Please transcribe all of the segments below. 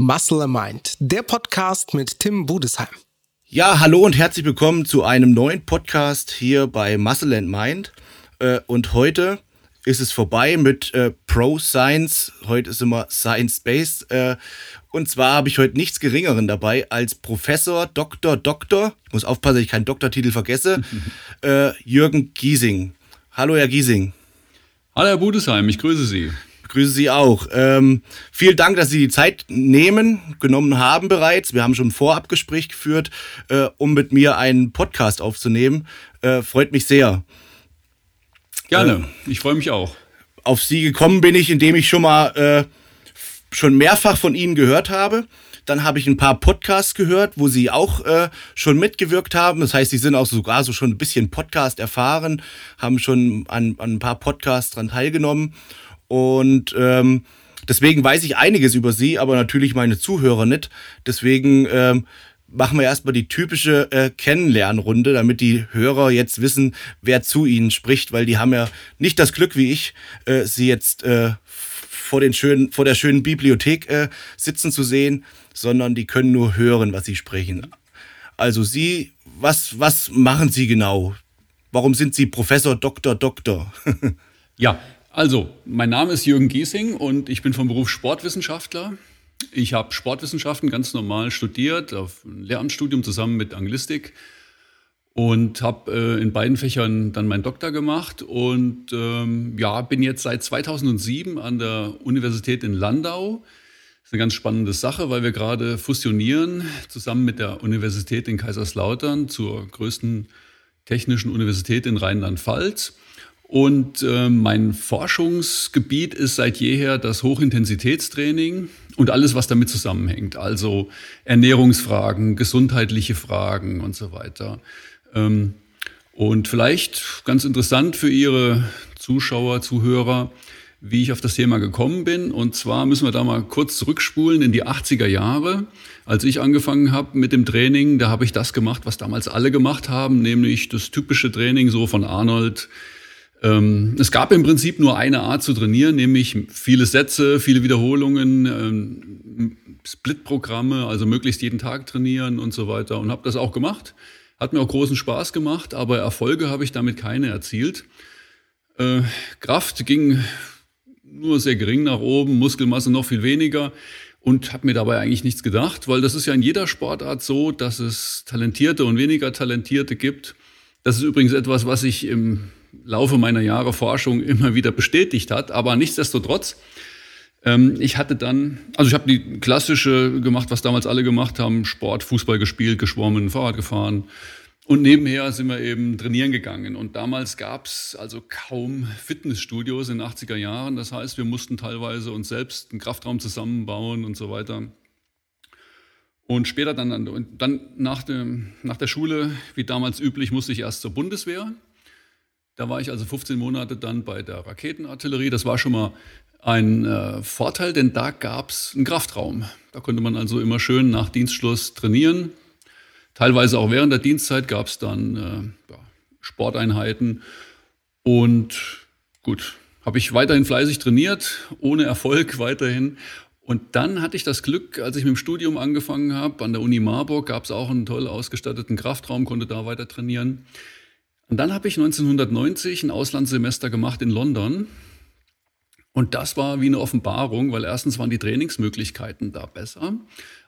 Muscle and Mind, der Podcast mit Tim Budesheim. Ja, hallo und herzlich willkommen zu einem neuen Podcast hier bei Muscle and Mind. Äh, und heute ist es vorbei mit äh, Pro Science. Heute ist immer Science Base. Äh, und zwar habe ich heute nichts Geringeren dabei als Professor, Doktor, Doktor. Ich muss aufpassen, dass ich keinen Doktortitel vergesse. Jürgen Giesing. Hallo, Herr Giesing. Hallo, Herr Budesheim. Ich grüße Sie. Ich grüße Sie auch. Ähm, vielen Dank, dass Sie die Zeit nehmen, genommen haben bereits. Wir haben schon ein Vorabgespräch geführt, äh, um mit mir einen Podcast aufzunehmen. Äh, freut mich sehr. Gerne. Äh, ich freue mich auch. Auf Sie gekommen bin ich, indem ich schon mal äh, schon mehrfach von Ihnen gehört habe. Dann habe ich ein paar Podcasts gehört, wo Sie auch äh, schon mitgewirkt haben. Das heißt, Sie sind auch sogar so schon ein bisschen Podcast erfahren, haben schon an, an ein paar Podcasts dran teilgenommen. Und ähm, deswegen weiß ich einiges über Sie, aber natürlich meine Zuhörer nicht. Deswegen ähm, machen wir erstmal die typische äh, Kennenlernrunde, damit die Hörer jetzt wissen, wer zu ihnen spricht, weil die haben ja nicht das Glück wie ich, äh, sie jetzt äh, vor, den schönen, vor der schönen Bibliothek äh, sitzen zu sehen, sondern die können nur hören, was sie sprechen. Also Sie, was, was machen Sie genau? Warum sind Sie Professor, Doktor, Doktor? ja, also mein Name ist Jürgen Giesing und ich bin vom Beruf Sportwissenschaftler. Ich habe Sportwissenschaften ganz normal studiert, auf ein Lehramtsstudium zusammen mit Anglistik und habe äh, in beiden Fächern dann meinen Doktor gemacht und ähm, ja, bin jetzt seit 2007 an der Universität in Landau. Das ist eine ganz spannende Sache, weil wir gerade fusionieren zusammen mit der Universität in Kaiserslautern zur größten technischen Universität in Rheinland-Pfalz. Und äh, mein Forschungsgebiet ist seit jeher das Hochintensitätstraining und alles, was damit zusammenhängt. Also Ernährungsfragen, gesundheitliche Fragen und so weiter. Ähm, und vielleicht ganz interessant für Ihre Zuschauer, Zuhörer, wie ich auf das Thema gekommen bin. Und zwar müssen wir da mal kurz zurückspulen in die 80er Jahre. Als ich angefangen habe mit dem Training, da habe ich das gemacht, was damals alle gemacht haben, nämlich das typische Training so von Arnold. Ähm, es gab im Prinzip nur eine Art zu trainieren, nämlich viele Sätze, viele Wiederholungen, ähm, Split-Programme, also möglichst jeden Tag trainieren und so weiter. Und habe das auch gemacht. Hat mir auch großen Spaß gemacht, aber Erfolge habe ich damit keine erzielt. Äh, Kraft ging nur sehr gering nach oben, Muskelmasse noch viel weniger und habe mir dabei eigentlich nichts gedacht, weil das ist ja in jeder Sportart so, dass es talentierte und weniger talentierte gibt. Das ist übrigens etwas, was ich im Laufe meiner Jahre Forschung immer wieder bestätigt hat, aber nichtsdestotrotz ähm, ich hatte dann, also ich habe die klassische gemacht, was damals alle gemacht haben, Sport, Fußball gespielt, geschwommen, Fahrrad gefahren. Und nebenher sind wir eben trainieren gegangen. Und damals gab es also kaum Fitnessstudios in den 80er Jahren. Das heißt, wir mussten teilweise uns selbst einen Kraftraum zusammenbauen und so weiter. Und später dann, dann nach, dem, nach der Schule, wie damals üblich, musste ich erst zur Bundeswehr. Da war ich also 15 Monate dann bei der Raketenartillerie. Das war schon mal ein äh, Vorteil, denn da gab es einen Kraftraum. Da konnte man also immer schön nach Dienstschluss trainieren. Teilweise auch während der Dienstzeit gab es dann äh, ja, Sporteinheiten. Und gut, habe ich weiterhin fleißig trainiert, ohne Erfolg weiterhin. Und dann hatte ich das Glück, als ich mit dem Studium angefangen habe, an der Uni Marburg gab es auch einen toll ausgestatteten Kraftraum, konnte da weiter trainieren. Und dann habe ich 1990 ein Auslandssemester gemacht in London und das war wie eine Offenbarung, weil erstens waren die Trainingsmöglichkeiten da besser.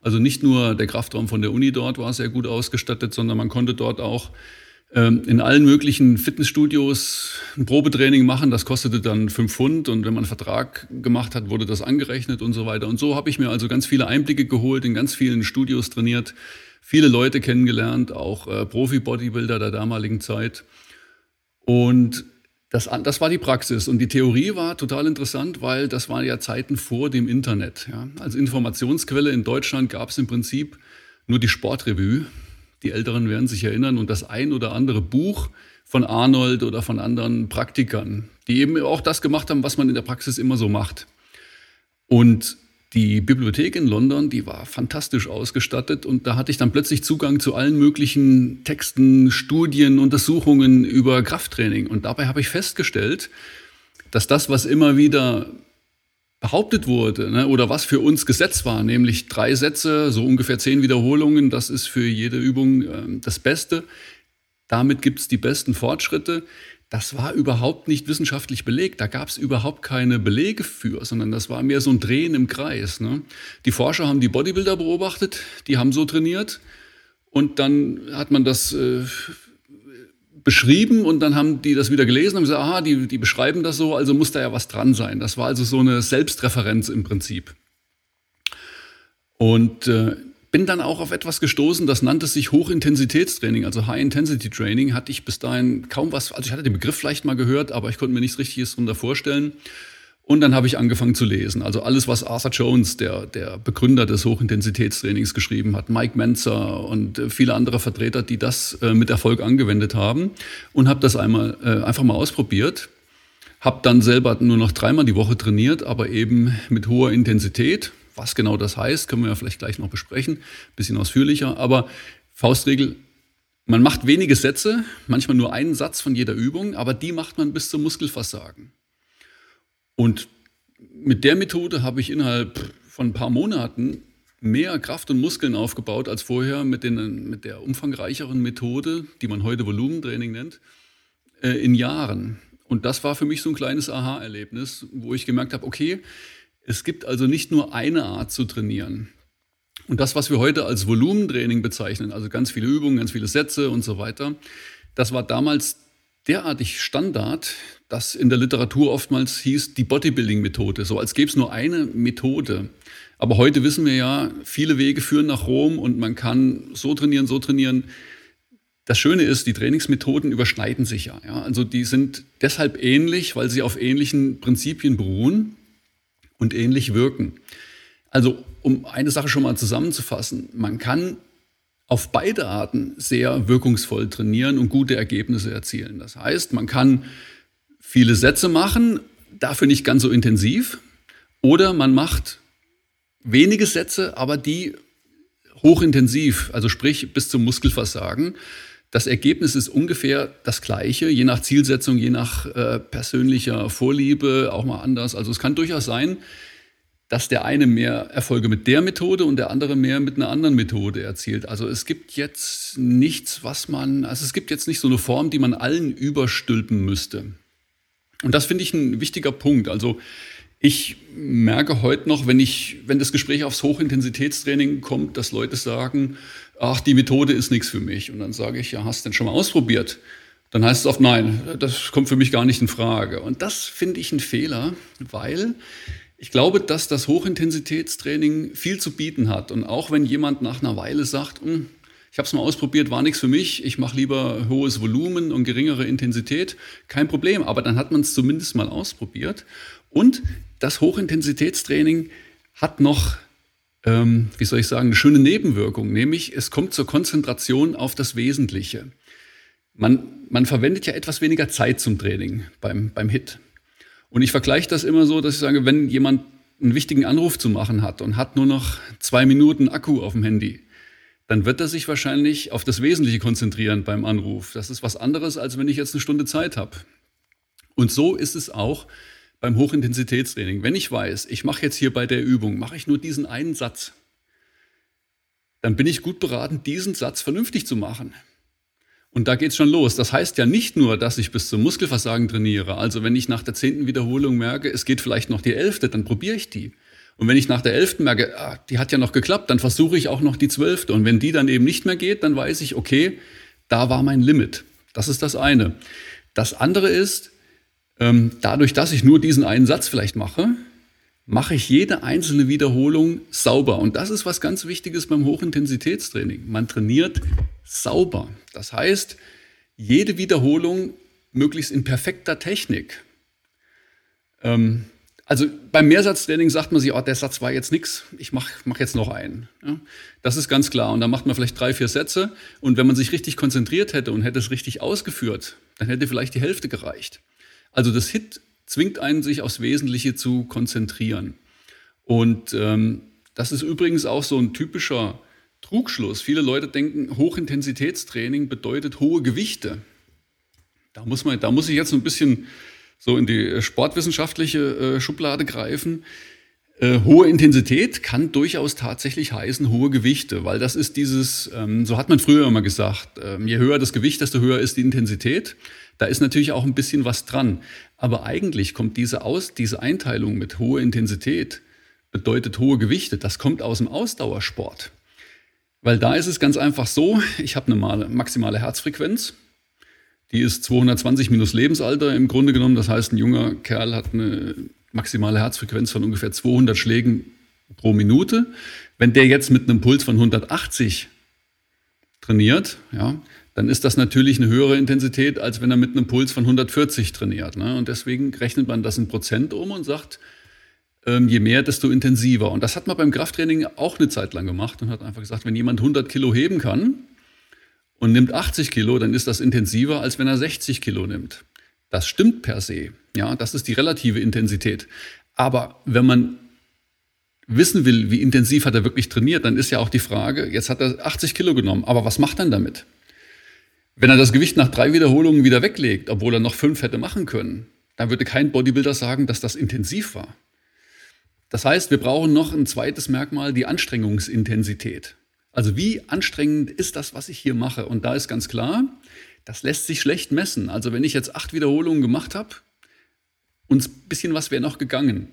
Also nicht nur der Kraftraum von der Uni dort war sehr gut ausgestattet, sondern man konnte dort auch ähm, in allen möglichen Fitnessstudios ein Probetraining machen. Das kostete dann fünf Pfund und wenn man einen Vertrag gemacht hat, wurde das angerechnet und so weiter. Und so habe ich mir also ganz viele Einblicke geholt, in ganz vielen Studios trainiert, viele Leute kennengelernt, auch äh, Profi-Bodybuilder der damaligen Zeit. Und das, das war die Praxis und die Theorie war total interessant, weil das waren ja Zeiten vor dem Internet. Ja. Als Informationsquelle in Deutschland gab es im Prinzip nur die Sportrevue. Die Älteren werden sich erinnern und das ein oder andere Buch von Arnold oder von anderen Praktikern, die eben auch das gemacht haben, was man in der Praxis immer so macht. Und die Bibliothek in London, die war fantastisch ausgestattet und da hatte ich dann plötzlich Zugang zu allen möglichen Texten, Studien, Untersuchungen über Krafttraining. Und dabei habe ich festgestellt, dass das, was immer wieder behauptet wurde ne, oder was für uns Gesetz war, nämlich drei Sätze, so ungefähr zehn Wiederholungen, das ist für jede Übung äh, das Beste. Damit gibt es die besten Fortschritte. Das war überhaupt nicht wissenschaftlich belegt. Da gab es überhaupt keine Belege für, sondern das war mehr so ein Drehen im Kreis. Ne? Die Forscher haben die Bodybuilder beobachtet, die haben so trainiert und dann hat man das äh, beschrieben und dann haben die das wieder gelesen und gesagt, aha, die, die beschreiben das so, also muss da ja was dran sein. Das war also so eine Selbstreferenz im Prinzip. Und äh, bin dann auch auf etwas gestoßen, das nannte sich Hochintensitätstraining, also High-Intensity-Training. Hatte ich bis dahin kaum was, also ich hatte den Begriff vielleicht mal gehört, aber ich konnte mir nichts Richtiges darunter vorstellen. Und dann habe ich angefangen zu lesen. Also alles, was Arthur Jones, der, der Begründer des Hochintensitätstrainings, geschrieben hat, Mike Menzer und äh, viele andere Vertreter, die das äh, mit Erfolg angewendet haben. Und habe das einmal äh, einfach mal ausprobiert. Habe dann selber nur noch dreimal die Woche trainiert, aber eben mit hoher Intensität. Was genau das heißt, können wir ja vielleicht gleich noch besprechen, bisschen ausführlicher. Aber Faustregel, man macht wenige Sätze, manchmal nur einen Satz von jeder Übung, aber die macht man bis zum Muskelversagen. Und mit der Methode habe ich innerhalb von ein paar Monaten mehr Kraft und Muskeln aufgebaut als vorher mit, den, mit der umfangreicheren Methode, die man heute Volumentraining nennt, äh, in Jahren. Und das war für mich so ein kleines Aha-Erlebnis, wo ich gemerkt habe, okay, es gibt also nicht nur eine Art zu trainieren. Und das, was wir heute als Volumentraining bezeichnen, also ganz viele Übungen, ganz viele Sätze und so weiter, das war damals derartig Standard, dass in der Literatur oftmals hieß die Bodybuilding-Methode, so als gäbe es nur eine Methode. Aber heute wissen wir ja, viele Wege führen nach Rom und man kann so trainieren, so trainieren. Das Schöne ist, die Trainingsmethoden überschneiden sich ja, ja. Also die sind deshalb ähnlich, weil sie auf ähnlichen Prinzipien beruhen und ähnlich wirken. Also um eine Sache schon mal zusammenzufassen, man kann auf beide Arten sehr wirkungsvoll trainieren und gute Ergebnisse erzielen. Das heißt, man kann viele Sätze machen, dafür nicht ganz so intensiv, oder man macht wenige Sätze, aber die hochintensiv, also sprich bis zum Muskelversagen. Das Ergebnis ist ungefähr das gleiche, je nach Zielsetzung, je nach äh, persönlicher Vorliebe, auch mal anders. Also es kann durchaus sein, dass der eine mehr Erfolge mit der Methode und der andere mehr mit einer anderen Methode erzielt. Also es gibt jetzt nichts, was man, also es gibt jetzt nicht so eine Form, die man allen überstülpen müsste. Und das finde ich ein wichtiger Punkt. Also ich merke heute noch, wenn ich, wenn das Gespräch aufs Hochintensitätstraining kommt, dass Leute sagen, ach, die Methode ist nichts für mich. Und dann sage ich, ja, hast du denn schon mal ausprobiert? Dann heißt es oft, nein, das kommt für mich gar nicht in Frage. Und das finde ich ein Fehler, weil ich glaube, dass das Hochintensitätstraining viel zu bieten hat. Und auch wenn jemand nach einer Weile sagt, hm, ich habe es mal ausprobiert, war nichts für mich, ich mache lieber hohes Volumen und geringere Intensität, kein Problem. Aber dann hat man es zumindest mal ausprobiert. Und das Hochintensitätstraining hat noch, ähm, wie soll ich sagen, eine schöne Nebenwirkung, nämlich es kommt zur Konzentration auf das Wesentliche. Man, man verwendet ja etwas weniger Zeit zum Training beim, beim HIT. Und ich vergleiche das immer so, dass ich sage, wenn jemand einen wichtigen Anruf zu machen hat und hat nur noch zwei Minuten Akku auf dem Handy, dann wird er sich wahrscheinlich auf das Wesentliche konzentrieren beim Anruf. Das ist was anderes, als wenn ich jetzt eine Stunde Zeit habe. Und so ist es auch beim Hochintensitätstraining. Wenn ich weiß, ich mache jetzt hier bei der Übung, mache ich nur diesen einen Satz, dann bin ich gut beraten, diesen Satz vernünftig zu machen. Und da geht's schon los. Das heißt ja nicht nur, dass ich bis zum Muskelversagen trainiere. Also wenn ich nach der zehnten Wiederholung merke, es geht vielleicht noch die elfte, dann probiere ich die. Und wenn ich nach der elften merke, ah, die hat ja noch geklappt, dann versuche ich auch noch die zwölfte. Und wenn die dann eben nicht mehr geht, dann weiß ich, okay, da war mein Limit. Das ist das eine. Das andere ist, dadurch, dass ich nur diesen einen Satz vielleicht mache, mache ich jede einzelne Wiederholung sauber. Und das ist was ganz Wichtiges beim Hochintensitätstraining. Man trainiert sauber. Das heißt, jede Wiederholung möglichst in perfekter Technik. Ähm, also beim Mehrsatztraining sagt man sich, oh, der Satz war jetzt nichts, ich mache mach jetzt noch einen. Ja, das ist ganz klar. Und dann macht man vielleicht drei, vier Sätze. Und wenn man sich richtig konzentriert hätte und hätte es richtig ausgeführt, dann hätte vielleicht die Hälfte gereicht. Also das Hit zwingt einen, sich aufs Wesentliche zu konzentrieren. Und ähm, das ist übrigens auch so ein typischer Trugschluss. Viele Leute denken, Hochintensitätstraining bedeutet hohe Gewichte. Da muss, man, da muss ich jetzt ein bisschen so in die sportwissenschaftliche äh, Schublade greifen. Äh, hohe Intensität kann durchaus tatsächlich heißen hohe Gewichte, weil das ist dieses, ähm, so hat man früher immer gesagt, ähm, je höher das Gewicht, desto höher ist die Intensität. Da ist natürlich auch ein bisschen was dran. Aber eigentlich kommt diese, Aus, diese Einteilung mit hoher Intensität, bedeutet hohe Gewichte, das kommt aus dem Ausdauersport. Weil da ist es ganz einfach so, ich habe eine maximale Herzfrequenz, die ist 220 minus Lebensalter im Grunde genommen. Das heißt, ein junger Kerl hat eine maximale Herzfrequenz von ungefähr 200 Schlägen pro Minute. Wenn der jetzt mit einem Puls von 180 trainiert, ja, dann ist das natürlich eine höhere Intensität, als wenn er mit einem Puls von 140 trainiert. Ne? Und deswegen rechnet man das in Prozent um und sagt, ähm, je mehr, desto intensiver. Und das hat man beim Krafttraining auch eine Zeit lang gemacht und hat einfach gesagt, wenn jemand 100 Kilo heben kann und nimmt 80 Kilo, dann ist das intensiver, als wenn er 60 Kilo nimmt. Das stimmt per se. Ja, das ist die relative Intensität. Aber wenn man wissen will, wie intensiv hat er wirklich trainiert, dann ist ja auch die Frage, jetzt hat er 80 Kilo genommen, aber was macht er damit? Wenn er das Gewicht nach drei Wiederholungen wieder weglegt, obwohl er noch fünf hätte machen können, dann würde kein Bodybuilder sagen, dass das intensiv war. Das heißt, wir brauchen noch ein zweites Merkmal, die Anstrengungsintensität. Also wie anstrengend ist das, was ich hier mache? Und da ist ganz klar, das lässt sich schlecht messen. Also wenn ich jetzt acht Wiederholungen gemacht habe und ein bisschen was wäre noch gegangen,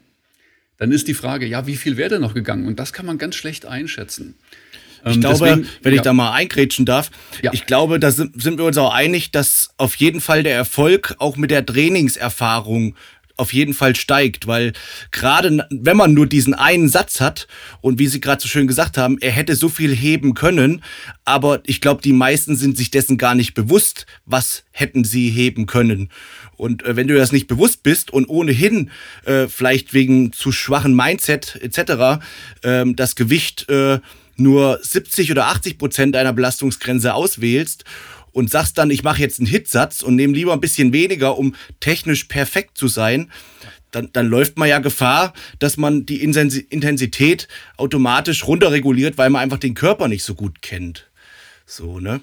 dann ist die Frage, ja, wie viel wäre denn noch gegangen? Und das kann man ganz schlecht einschätzen. Ich ähm, glaube, deswegen, wenn ich ja. da mal eingrätschen darf, ja. ich glaube, da sind, sind wir uns auch einig, dass auf jeden Fall der Erfolg auch mit der Trainingserfahrung auf jeden Fall steigt, weil gerade wenn man nur diesen einen Satz hat und wie Sie gerade so schön gesagt haben, er hätte so viel heben können, aber ich glaube, die meisten sind sich dessen gar nicht bewusst, was hätten sie heben können. Und äh, wenn du das nicht bewusst bist und ohnehin äh, vielleicht wegen zu schwachen Mindset etc. Äh, das Gewicht äh, nur 70 oder 80 Prozent deiner Belastungsgrenze auswählst und sagst dann, ich mache jetzt einen Hitsatz und nehme lieber ein bisschen weniger, um technisch perfekt zu sein, dann, dann läuft man ja Gefahr, dass man die Intensität automatisch runterreguliert, weil man einfach den Körper nicht so gut kennt. So, ne?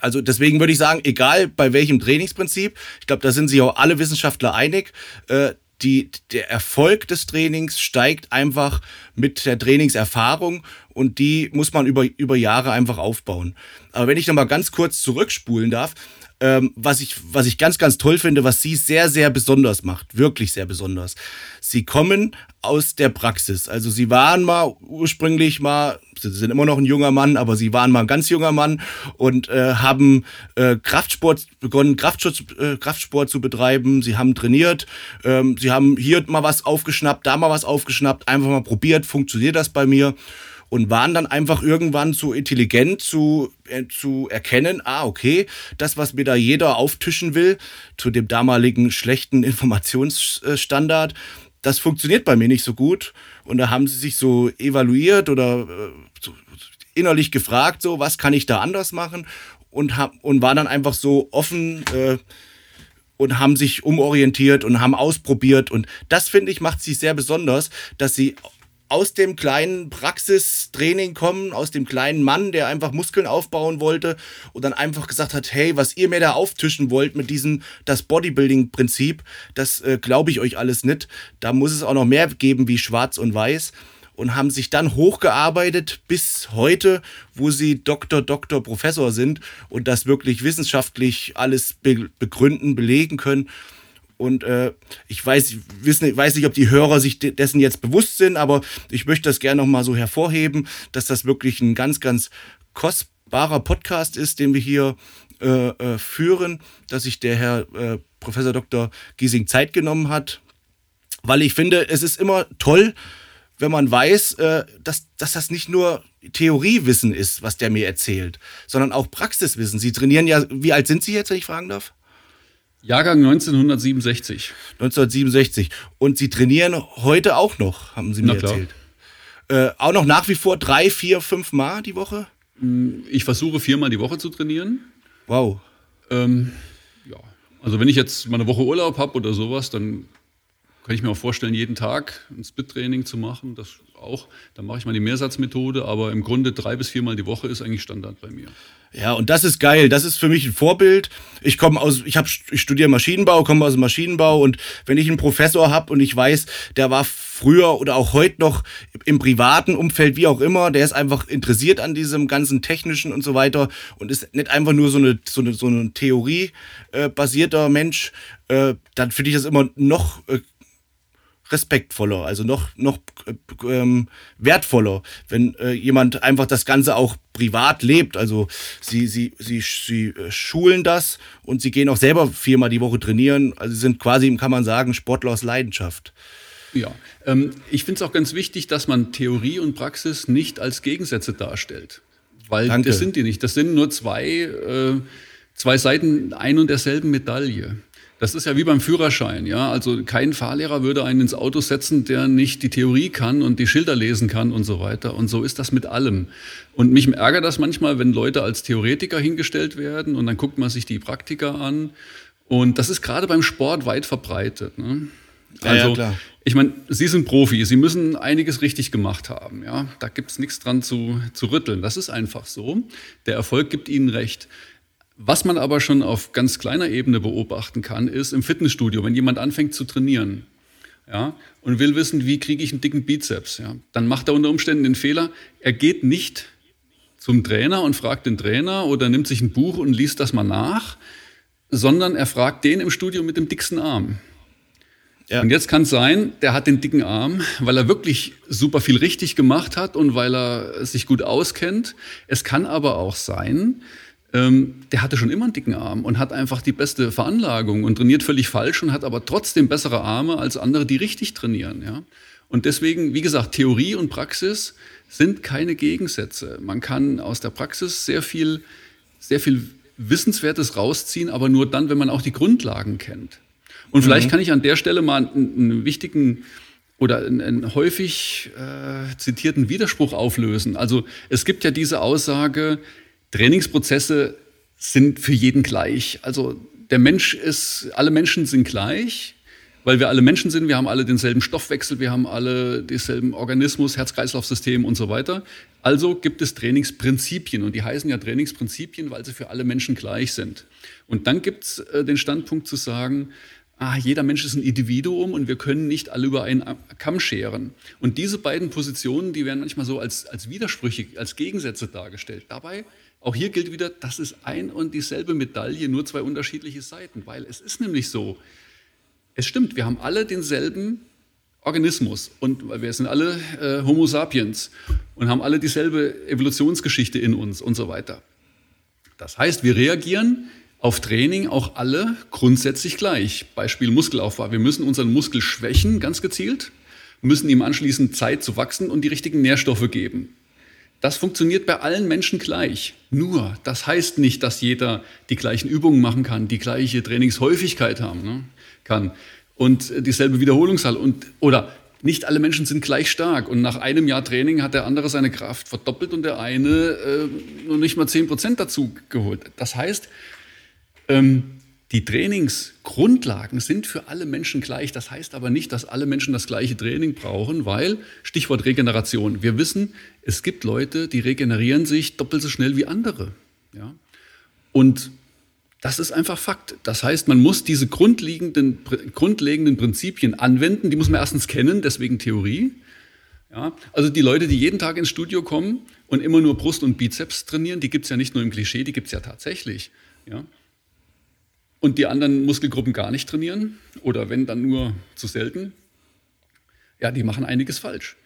Also deswegen würde ich sagen, egal bei welchem Trainingsprinzip, ich glaube, da sind sich auch alle Wissenschaftler einig, äh, die, der Erfolg des Trainings steigt einfach mit der Trainingserfahrung und die muss man über, über Jahre einfach aufbauen. Aber wenn ich nochmal ganz kurz zurückspulen darf, ähm, was, ich, was ich ganz, ganz toll finde, was sie sehr, sehr besonders macht, wirklich sehr besonders. Sie kommen aus der Praxis. Also sie waren mal ursprünglich mal, sie sind immer noch ein junger Mann, aber sie waren mal ein ganz junger Mann und äh, haben äh, Kraftsport begonnen, Kraftschutz, äh, Kraftsport zu betreiben. Sie haben trainiert, ähm, sie haben hier mal was aufgeschnappt, da mal was aufgeschnappt, einfach mal probiert, funktioniert das bei mir und waren dann einfach irgendwann zu intelligent zu, äh, zu erkennen, ah, okay, das, was mir da jeder auftischen will, zu dem damaligen schlechten Informationsstandard, das funktioniert bei mir nicht so gut. Und da haben sie sich so evaluiert oder äh, so innerlich gefragt, so, was kann ich da anders machen? Und, hab, und war dann einfach so offen, äh, und haben sich umorientiert und haben ausprobiert. Und das, finde ich, macht sie sehr besonders, dass sie aus dem kleinen Praxistraining kommen, aus dem kleinen Mann, der einfach Muskeln aufbauen wollte und dann einfach gesagt hat, hey, was ihr mir da auftischen wollt mit diesem, das Bodybuilding-Prinzip, das äh, glaube ich euch alles nicht. Da muss es auch noch mehr geben wie schwarz und weiß und haben sich dann hochgearbeitet bis heute, wo sie Doktor, Doktor, Professor sind und das wirklich wissenschaftlich alles be begründen, belegen können. Und äh, ich weiß, wissen, weiß nicht, ob die Hörer sich dessen jetzt bewusst sind, aber ich möchte das gerne nochmal so hervorheben, dass das wirklich ein ganz, ganz kostbarer Podcast ist, den wir hier äh, äh, führen, dass sich der Herr äh, Professor Dr. Giesing Zeit genommen hat. Weil ich finde, es ist immer toll, wenn man weiß, äh, dass, dass das nicht nur Theoriewissen ist, was der mir erzählt, sondern auch Praxiswissen. Sie trainieren ja, wie alt sind Sie jetzt, wenn ich fragen darf? Jahrgang 1967. 1967. Und Sie trainieren heute auch noch, haben Sie mir erzählt. Äh, auch noch nach wie vor drei, vier, fünf Mal die Woche? Mm, ich versuche viermal die Woche zu trainieren. Wow. Ähm, ja. Also wenn ich jetzt mal eine Woche Urlaub habe oder sowas, dann Kann ich mir auch vorstellen, jeden Tag ein Split-Training zu machen. Das auch. Dann mache ich mal die Mehrsatzmethode, aber im Grunde drei bis viermal die Woche ist eigentlich Standard bei mir. Ja, und das ist geil. Das ist für mich ein Vorbild. Ich komme aus, ich habe, ich studiere Maschinenbau, komme aus dem Maschinenbau und wenn ich einen Professor habe und ich weiß, der war früher oder auch heute noch im privaten Umfeld, wie auch immer, der ist einfach interessiert an diesem ganzen technischen und so weiter und ist nicht einfach nur so eine so eine so eine Theorie äh, basierter Mensch, äh, dann finde ich das immer noch äh, respektvoller, also noch, noch äh, ähm, wertvoller, wenn äh, jemand einfach das Ganze auch privat lebt. Also sie, sie, sie, sie äh, schulen das und sie gehen auch selber viermal die Woche trainieren. Also sie sind quasi, kann man sagen, Sportler aus Leidenschaft. Ja, ähm, ich finde es auch ganz wichtig, dass man Theorie und Praxis nicht als Gegensätze darstellt. Weil Danke. das sind die nicht. Das sind nur zwei, äh, zwei Seiten ein und derselben Medaille. Das ist ja wie beim Führerschein, ja. Also kein Fahrlehrer würde einen ins Auto setzen, der nicht die Theorie kann und die Schilder lesen kann und so weiter. Und so ist das mit allem. Und mich ärgert das manchmal, wenn Leute als Theoretiker hingestellt werden und dann guckt man sich die Praktiker an. Und das ist gerade beim Sport weit verbreitet. Ne? Also, ja, ja, ich meine, Sie sind Profi, Sie müssen einiges richtig gemacht haben. Ja? Da gibt es nichts dran zu, zu rütteln. Das ist einfach so. Der Erfolg gibt Ihnen recht. Was man aber schon auf ganz kleiner Ebene beobachten kann, ist im Fitnessstudio, wenn jemand anfängt zu trainieren ja, und will wissen, wie kriege ich einen dicken Bizeps, ja, dann macht er unter Umständen den Fehler, er geht nicht zum Trainer und fragt den Trainer oder nimmt sich ein Buch und liest das mal nach, sondern er fragt den im Studio mit dem dicksten Arm. Ja. Und jetzt kann es sein, der hat den dicken Arm, weil er wirklich super viel richtig gemacht hat und weil er sich gut auskennt. Es kann aber auch sein, ähm, der hatte schon immer einen dicken Arm und hat einfach die beste Veranlagung und trainiert völlig falsch und hat aber trotzdem bessere Arme als andere, die richtig trainieren. Ja? Und deswegen, wie gesagt, Theorie und Praxis sind keine Gegensätze. Man kann aus der Praxis sehr viel, sehr viel Wissenswertes rausziehen, aber nur dann, wenn man auch die Grundlagen kennt. Und vielleicht mhm. kann ich an der Stelle mal einen, einen wichtigen oder einen, einen häufig äh, zitierten Widerspruch auflösen. Also es gibt ja diese Aussage, Trainingsprozesse sind für jeden gleich. Also der Mensch ist, alle Menschen sind gleich, weil wir alle Menschen sind, wir haben alle denselben Stoffwechsel, wir haben alle denselben Organismus, Herz-Kreislauf-System und so weiter. Also gibt es Trainingsprinzipien und die heißen ja Trainingsprinzipien, weil sie für alle Menschen gleich sind. Und dann gibt es äh, den Standpunkt zu sagen, ah, jeder Mensch ist ein Individuum und wir können nicht alle über einen Kamm scheren. Und diese beiden Positionen, die werden manchmal so als, als widersprüchig, als Gegensätze dargestellt. Dabei auch hier gilt wieder, das ist ein und dieselbe Medaille, nur zwei unterschiedliche Seiten, weil es ist nämlich so, es stimmt, wir haben alle denselben Organismus und wir sind alle äh, Homo sapiens und haben alle dieselbe Evolutionsgeschichte in uns und so weiter. Das heißt, wir reagieren auf Training auch alle grundsätzlich gleich. Beispiel Muskelaufbau. Wir müssen unseren Muskel schwächen, ganz gezielt, müssen ihm anschließend Zeit zu wachsen und die richtigen Nährstoffe geben. Das funktioniert bei allen Menschen gleich. Nur, das heißt nicht, dass jeder die gleichen Übungen machen kann, die gleiche Trainingshäufigkeit haben ne, kann und dieselbe Wiederholungszahl. Und, oder nicht alle Menschen sind gleich stark. Und nach einem Jahr Training hat der andere seine Kraft verdoppelt und der eine äh, nur nicht mal 10 Prozent dazu geholt. Das heißt, ähm, die Trainingsgrundlagen sind für alle Menschen gleich. Das heißt aber nicht, dass alle Menschen das gleiche Training brauchen, weil, Stichwort Regeneration, wir wissen, es gibt Leute, die regenerieren sich doppelt so schnell wie andere. Ja? Und das ist einfach Fakt. Das heißt, man muss diese grundlegenden, grundlegenden Prinzipien anwenden. Die muss man erstens kennen, deswegen Theorie. Ja? Also die Leute, die jeden Tag ins Studio kommen und immer nur Brust und Bizeps trainieren, die gibt es ja nicht nur im Klischee, die gibt es ja tatsächlich. Ja? Und die anderen Muskelgruppen gar nicht trainieren oder wenn dann nur zu selten, ja, die machen einiges falsch,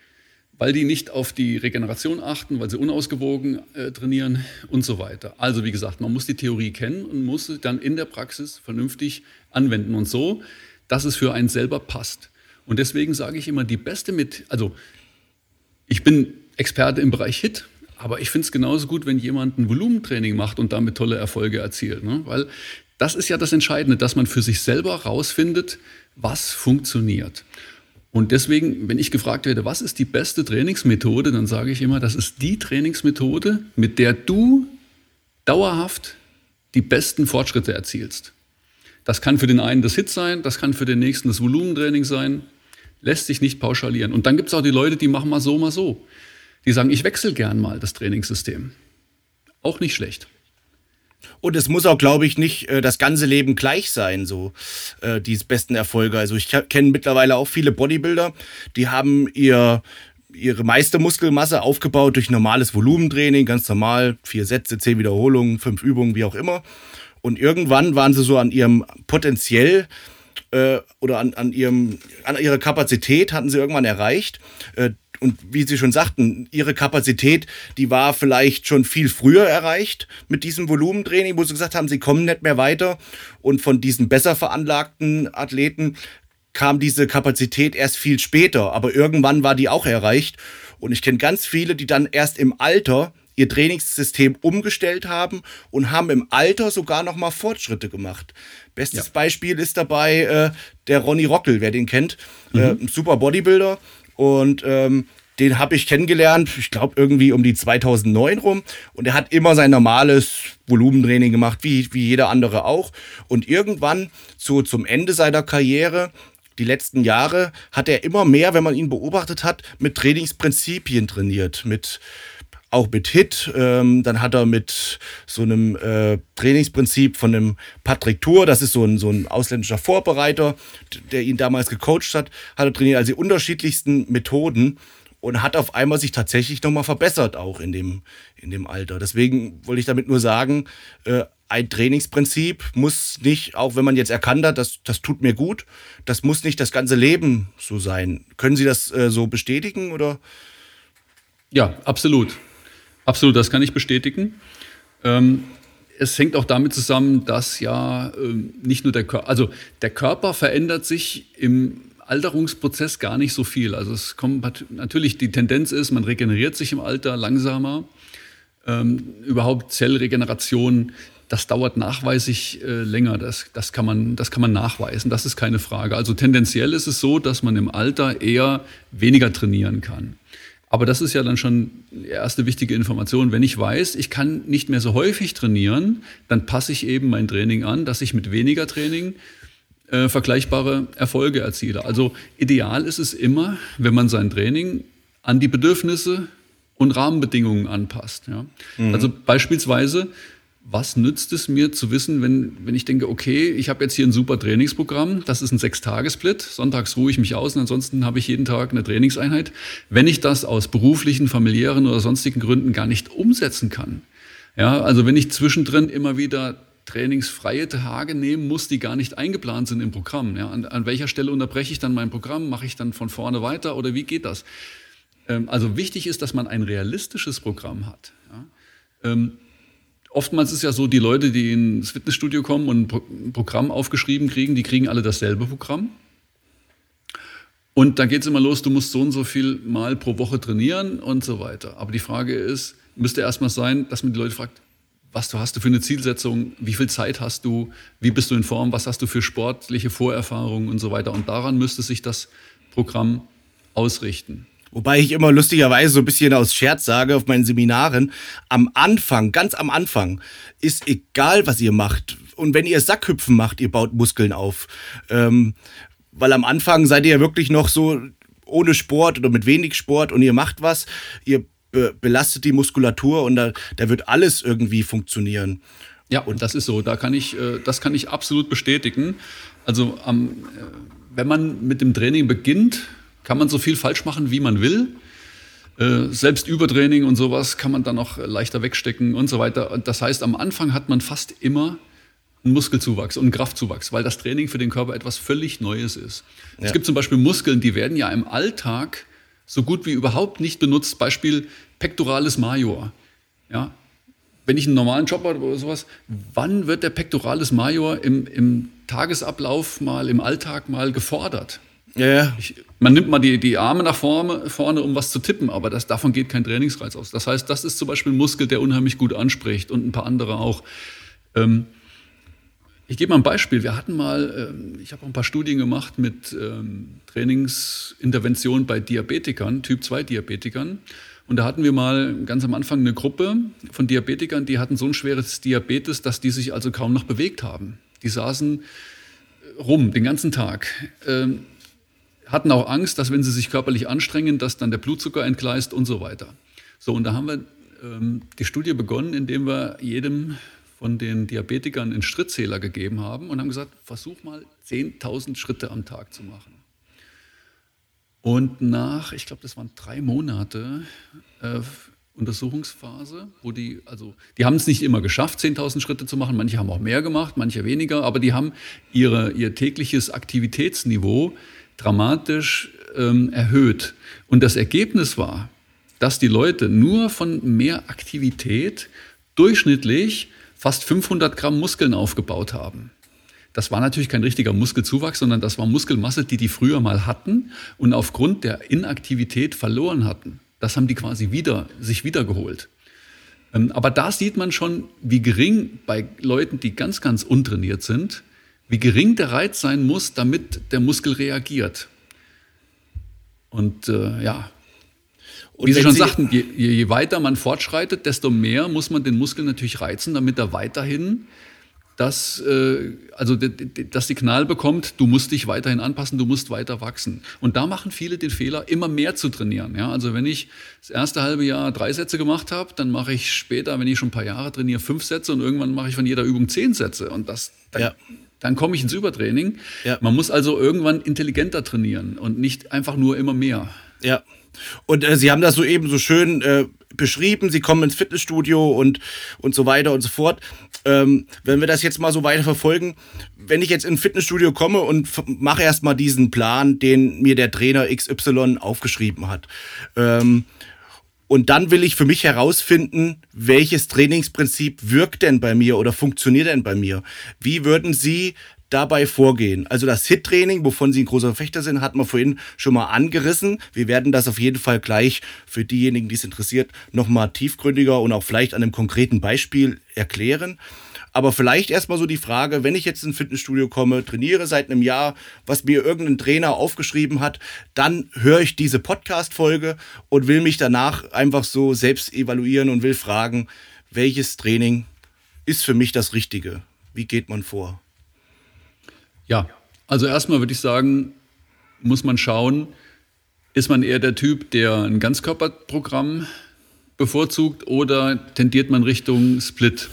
weil die nicht auf die Regeneration achten, weil sie unausgewogen äh, trainieren und so weiter. Also wie gesagt, man muss die Theorie kennen und muss sie dann in der Praxis vernünftig anwenden und so, dass es für einen selber passt. Und deswegen sage ich immer, die beste mit, also ich bin Experte im Bereich HIT, aber ich finde es genauso gut, wenn jemand ein Volumentraining macht und damit tolle Erfolge erzielt. Ne? Weil das ist ja das Entscheidende, dass man für sich selber rausfindet, was funktioniert. Und deswegen, wenn ich gefragt werde, was ist die beste Trainingsmethode, dann sage ich immer, das ist die Trainingsmethode, mit der du dauerhaft die besten Fortschritte erzielst. Das kann für den einen das Hit sein, das kann für den nächsten das Volumentraining sein, Lässt sich nicht pauschalieren. Und dann gibt es auch die Leute, die machen mal so, mal so. Die sagen, ich wechsle gern mal das Trainingssystem. Auch nicht schlecht. Und es muss auch, glaube ich, nicht äh, das ganze Leben gleich sein, so äh, die besten Erfolge. Also ich kenne mittlerweile auch viele Bodybuilder, die haben ihr ihre meiste Muskelmasse aufgebaut durch normales Volumentraining, ganz normal, vier Sätze, zehn Wiederholungen, fünf Übungen, wie auch immer. Und irgendwann waren sie so an ihrem potenziell äh, oder an, an, ihrem, an ihrer Kapazität hatten sie irgendwann erreicht. Äh, und wie Sie schon sagten, Ihre Kapazität, die war vielleicht schon viel früher erreicht mit diesem Volumentraining, wo Sie gesagt haben, Sie kommen nicht mehr weiter. Und von diesen besser veranlagten Athleten kam diese Kapazität erst viel später, aber irgendwann war die auch erreicht. Und ich kenne ganz viele, die dann erst im Alter ihr Trainingssystem umgestellt haben und haben im Alter sogar noch mal Fortschritte gemacht. Bestes ja. Beispiel ist dabei äh, der Ronny Rockel, wer den kennt, mhm. äh, super Bodybuilder und ähm, den habe ich kennengelernt, ich glaube irgendwie um die 2009 rum. Und er hat immer sein normales Volumentraining gemacht, wie, wie jeder andere auch. Und irgendwann, so zum Ende seiner Karriere, die letzten Jahre, hat er immer mehr, wenn man ihn beobachtet hat, mit Trainingsprinzipien trainiert. Mit auch mit Hit. Ähm, dann hat er mit so einem äh, Trainingsprinzip von dem Patrick Tour, das ist so ein, so ein ausländischer Vorbereiter, der ihn damals gecoacht hat, hat er trainiert, also die unterschiedlichsten Methoden und hat auf einmal sich tatsächlich nochmal verbessert, auch in dem, in dem Alter. Deswegen wollte ich damit nur sagen, äh, ein Trainingsprinzip muss nicht, auch wenn man jetzt erkannt hat, das, das tut mir gut, das muss nicht das ganze Leben so sein. Können Sie das äh, so bestätigen oder? Ja, absolut. Absolut, das kann ich bestätigen. Ähm, es hängt auch damit zusammen, dass ja ähm, nicht nur der Körper, also der Körper verändert sich im Alterungsprozess gar nicht so viel. Also es kommt natürlich die Tendenz ist, man regeneriert sich im Alter langsamer. Ähm, überhaupt Zellregeneration, das dauert nachweislich äh, länger. Das, das, kann man, das kann man nachweisen. Das ist keine Frage. Also tendenziell ist es so, dass man im Alter eher weniger trainieren kann. Aber das ist ja dann schon die erste wichtige Information. Wenn ich weiß, ich kann nicht mehr so häufig trainieren, dann passe ich eben mein Training an, dass ich mit weniger Training äh, vergleichbare Erfolge erziele. Also ideal ist es immer, wenn man sein Training an die Bedürfnisse und Rahmenbedingungen anpasst. Ja? Mhm. Also beispielsweise was nützt es mir zu wissen, wenn, wenn ich denke, okay, ich habe jetzt hier ein super Trainingsprogramm, das ist ein Sechstagessplit, sonntags ruhe ich mich aus und ansonsten habe ich jeden Tag eine Trainingseinheit. Wenn ich das aus beruflichen, familiären oder sonstigen Gründen gar nicht umsetzen kann, ja, also wenn ich zwischendrin immer wieder trainingsfreie Tage nehmen muss, die gar nicht eingeplant sind im Programm. Ja, an, an welcher Stelle unterbreche ich dann mein Programm? Mache ich dann von vorne weiter oder wie geht das? Ähm, also wichtig ist, dass man ein realistisches Programm hat. Ja. Ähm, oftmals ist ja so, die Leute, die ins Fitnessstudio kommen und ein Programm aufgeschrieben kriegen, die kriegen alle dasselbe Programm. Und dann geht es immer los, du musst so und so viel Mal pro Woche trainieren und so weiter. Aber die Frage ist, müsste erstmal sein, dass man die Leute fragt, was du hast du für eine Zielsetzung, wie viel Zeit hast du, wie bist du in Form, was hast du für sportliche Vorerfahrungen und so weiter. Und daran müsste sich das Programm ausrichten. Wobei ich immer lustigerweise so ein bisschen aus Scherz sage auf meinen Seminaren, am Anfang, ganz am Anfang, ist egal, was ihr macht. Und wenn ihr Sackhüpfen macht, ihr baut Muskeln auf. Ähm, weil am Anfang seid ihr ja wirklich noch so ohne Sport oder mit wenig Sport und ihr macht was, ihr be belastet die Muskulatur und da, da wird alles irgendwie funktionieren. Ja, und das ist so. Da kann ich, äh, das kann ich absolut bestätigen. Also, äh, wenn man mit dem Training beginnt, kann man so viel falsch machen, wie man will. Äh, selbst Übertraining und sowas kann man dann auch leichter wegstecken und so weiter. Das heißt, am Anfang hat man fast immer einen Muskelzuwachs und einen Kraftzuwachs, weil das Training für den Körper etwas völlig Neues ist. Ja. Es gibt zum Beispiel Muskeln, die werden ja im Alltag so gut wie überhaupt nicht benutzt. Beispiel Pectoralis major. Ja, wenn ich einen normalen Job habe oder sowas, wann wird der Pectoralis major im, im Tagesablauf mal, im Alltag mal gefordert? Ja, ja. Ich, man nimmt mal die, die Arme nach vorne, vorne, um was zu tippen, aber das, davon geht kein Trainingsreiz aus. Das heißt, das ist zum Beispiel ein Muskel, der unheimlich gut anspricht und ein paar andere auch. Ähm, ich gebe mal ein Beispiel. Wir hatten mal, ähm, ich habe ein paar Studien gemacht mit ähm, Trainingsintervention bei Diabetikern, Typ-2-Diabetikern. Und da hatten wir mal ganz am Anfang eine Gruppe von Diabetikern, die hatten so ein schweres Diabetes, dass die sich also kaum noch bewegt haben. Die saßen rum den ganzen Tag. Ähm, hatten auch Angst, dass wenn sie sich körperlich anstrengen, dass dann der Blutzucker entgleist und so weiter. So, und da haben wir ähm, die Studie begonnen, indem wir jedem von den Diabetikern einen Schrittzähler gegeben haben und haben gesagt, versuch mal 10.000 Schritte am Tag zu machen. Und nach, ich glaube, das waren drei Monate äh, Untersuchungsphase, wo die, also die haben es nicht immer geschafft, 10.000 Schritte zu machen, manche haben auch mehr gemacht, manche weniger, aber die haben ihre, ihr tägliches Aktivitätsniveau dramatisch ähm, erhöht. Und das Ergebnis war, dass die Leute nur von mehr Aktivität durchschnittlich fast 500 Gramm Muskeln aufgebaut haben. Das war natürlich kein richtiger Muskelzuwachs, sondern das war Muskelmasse, die die früher mal hatten und aufgrund der Inaktivität verloren hatten. Das haben die quasi wieder, sich wiedergeholt. Ähm, aber da sieht man schon, wie gering bei Leuten, die ganz, ganz untrainiert sind, wie gering der Reiz sein muss, damit der Muskel reagiert. Und äh, ja, und wie Sie schon Sie sagten, je, je, weiter man fortschreitet, desto mehr muss man den Muskel natürlich reizen, damit er weiterhin das, äh, also das Signal bekommt, du musst dich weiterhin anpassen, du musst weiter wachsen. Und da machen viele den Fehler, immer mehr zu trainieren. Ja? Also wenn ich das erste halbe Jahr drei Sätze gemacht habe, dann mache ich später, wenn ich schon ein paar Jahre trainiere, fünf Sätze und irgendwann mache ich von jeder Übung zehn Sätze. Und das, dann, ja dann komme ich ins Übertraining. Ja. Man muss also irgendwann intelligenter trainieren und nicht einfach nur immer mehr. Ja. Und äh, Sie haben das so eben so schön äh, beschrieben. Sie kommen ins Fitnessstudio und, und so weiter und so fort. Ähm, wenn wir das jetzt mal so weiter verfolgen, wenn ich jetzt ins Fitnessstudio komme und mache erstmal diesen Plan, den mir der Trainer XY aufgeschrieben hat. Ähm, und dann will ich für mich herausfinden, welches Trainingsprinzip wirkt denn bei mir oder funktioniert denn bei mir. Wie würden Sie dabei vorgehen? Also das HIT-Training, wovon Sie ein großer Verfechter sind, hat man vorhin schon mal angerissen. Wir werden das auf jeden Fall gleich für diejenigen, die es interessiert, nochmal tiefgründiger und auch vielleicht an einem konkreten Beispiel erklären. Aber vielleicht erstmal so die Frage, wenn ich jetzt ins Fitnessstudio komme, trainiere seit einem Jahr, was mir irgendein Trainer aufgeschrieben hat, dann höre ich diese Podcast-Folge und will mich danach einfach so selbst evaluieren und will fragen, welches Training ist für mich das Richtige? Wie geht man vor? Ja, also erstmal würde ich sagen, muss man schauen, ist man eher der Typ, der ein Ganzkörperprogramm bevorzugt oder tendiert man Richtung Split?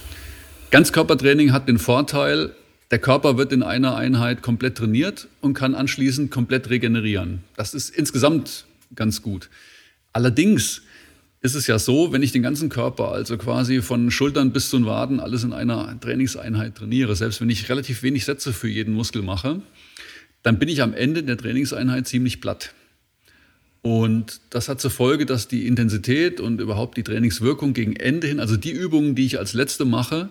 Ganzkörpertraining hat den Vorteil, der Körper wird in einer Einheit komplett trainiert und kann anschließend komplett regenerieren. Das ist insgesamt ganz gut. Allerdings ist es ja so, wenn ich den ganzen Körper, also quasi von Schultern bis zu den Waden, alles in einer Trainingseinheit trainiere, selbst wenn ich relativ wenig Sätze für jeden Muskel mache, dann bin ich am Ende der Trainingseinheit ziemlich platt. Und das hat zur Folge, dass die Intensität und überhaupt die Trainingswirkung gegen Ende hin, also die Übungen, die ich als letzte mache,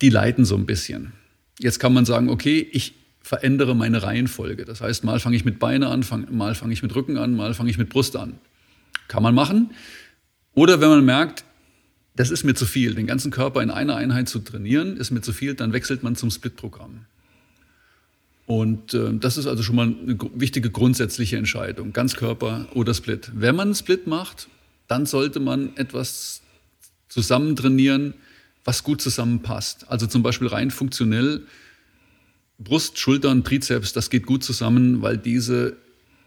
die leiten so ein bisschen. Jetzt kann man sagen, okay, ich verändere meine Reihenfolge. Das heißt, mal fange ich mit Beine an, fang, mal fange ich mit Rücken an, mal fange ich mit Brust an. Kann man machen. Oder wenn man merkt, das ist mir zu viel, den ganzen Körper in einer Einheit zu trainieren, ist mir zu viel, dann wechselt man zum Split-Programm. Und äh, das ist also schon mal eine wichtige grundsätzliche Entscheidung, Ganzkörper oder Split. Wenn man einen Split macht, dann sollte man etwas zusammen trainieren, was gut zusammenpasst. Also zum Beispiel rein funktionell, Brust, Schultern, Trizeps, das geht gut zusammen, weil diese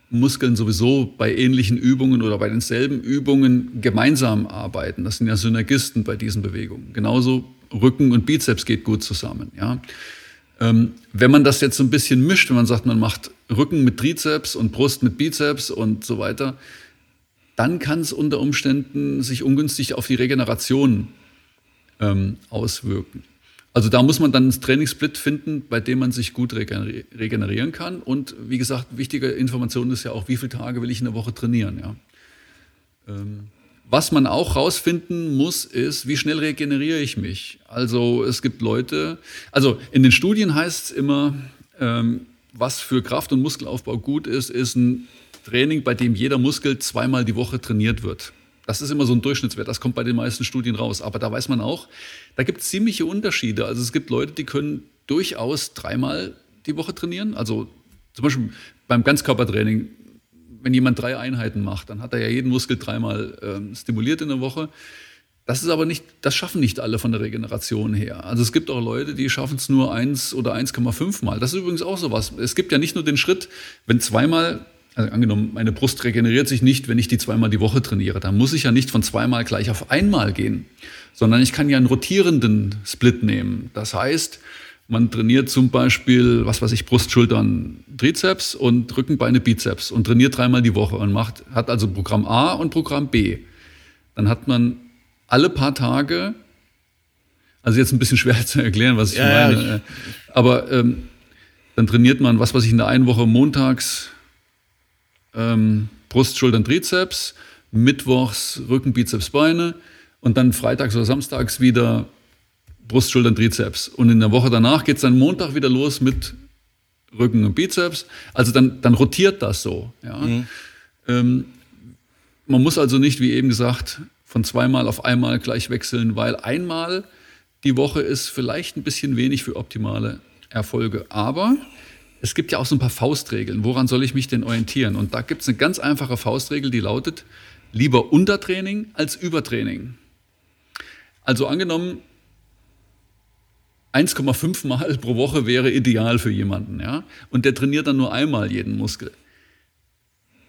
Muskeln sowieso bei ähnlichen Übungen oder bei denselben Übungen gemeinsam arbeiten. Das sind ja Synergisten bei diesen Bewegungen. Genauso Rücken und Bizeps geht gut zusammen. Ja. Ähm, wenn man das jetzt so ein bisschen mischt, wenn man sagt, man macht Rücken mit Trizeps und Brust mit Bizeps und so weiter, dann kann es unter Umständen sich ungünstig auf die Regeneration ähm, auswirken. Also da muss man dann einen Trainingssplit finden, bei dem man sich gut regenerieren kann. Und wie gesagt, wichtige Information ist ja auch, wie viele Tage will ich in der Woche trainieren. Ja. Ähm, was man auch rausfinden muss, ist, wie schnell regeneriere ich mich. Also es gibt Leute, also in den Studien heißt es immer, ähm, was für Kraft- und Muskelaufbau gut ist, ist ein Training, bei dem jeder Muskel zweimal die Woche trainiert wird. Das ist immer so ein Durchschnittswert, das kommt bei den meisten Studien raus. Aber da weiß man auch, da gibt es ziemliche Unterschiede. Also es gibt Leute, die können durchaus dreimal die Woche trainieren. Also zum Beispiel beim Ganzkörpertraining, wenn jemand drei Einheiten macht, dann hat er ja jeden Muskel dreimal ähm, stimuliert in der Woche. Das ist aber nicht, das schaffen nicht alle von der Regeneration her. Also es gibt auch Leute, die schaffen es nur 1 oder 1,5 Mal. Das ist übrigens auch sowas. Es gibt ja nicht nur den Schritt, wenn zweimal, also angenommen, meine Brust regeneriert sich nicht, wenn ich die zweimal die Woche trainiere. Dann muss ich ja nicht von zweimal gleich auf einmal gehen, sondern ich kann ja einen rotierenden Split nehmen. Das heißt, man trainiert zum Beispiel, was weiß ich, Brust, Schultern, Trizeps und Rückenbeine, Bizeps und trainiert dreimal die Woche und macht, hat also Programm A und Programm B. Dann hat man alle paar Tage, also jetzt ein bisschen schwer zu erklären, was ich ja, meine, ja, äh, aber ähm, dann trainiert man, was weiß ich, in der einen Woche montags ähm, Brust, Schultern, Trizeps, mittwochs Rücken, Bizeps, Beine und dann freitags oder samstags wieder Brust, Schultern, Trizeps. Und in der Woche danach geht es dann Montag wieder los mit Rücken und Bizeps. Also dann, dann rotiert das so. Ja. Mhm. Ähm, man muss also nicht, wie eben gesagt, von zweimal auf einmal gleich wechseln, weil einmal die Woche ist vielleicht ein bisschen wenig für optimale Erfolge. Aber es gibt ja auch so ein paar Faustregeln. Woran soll ich mich denn orientieren? Und da gibt es eine ganz einfache Faustregel, die lautet, lieber Untertraining als Übertraining. Also angenommen, 1,5 Mal pro Woche wäre ideal für jemanden, ja, und der trainiert dann nur einmal jeden Muskel.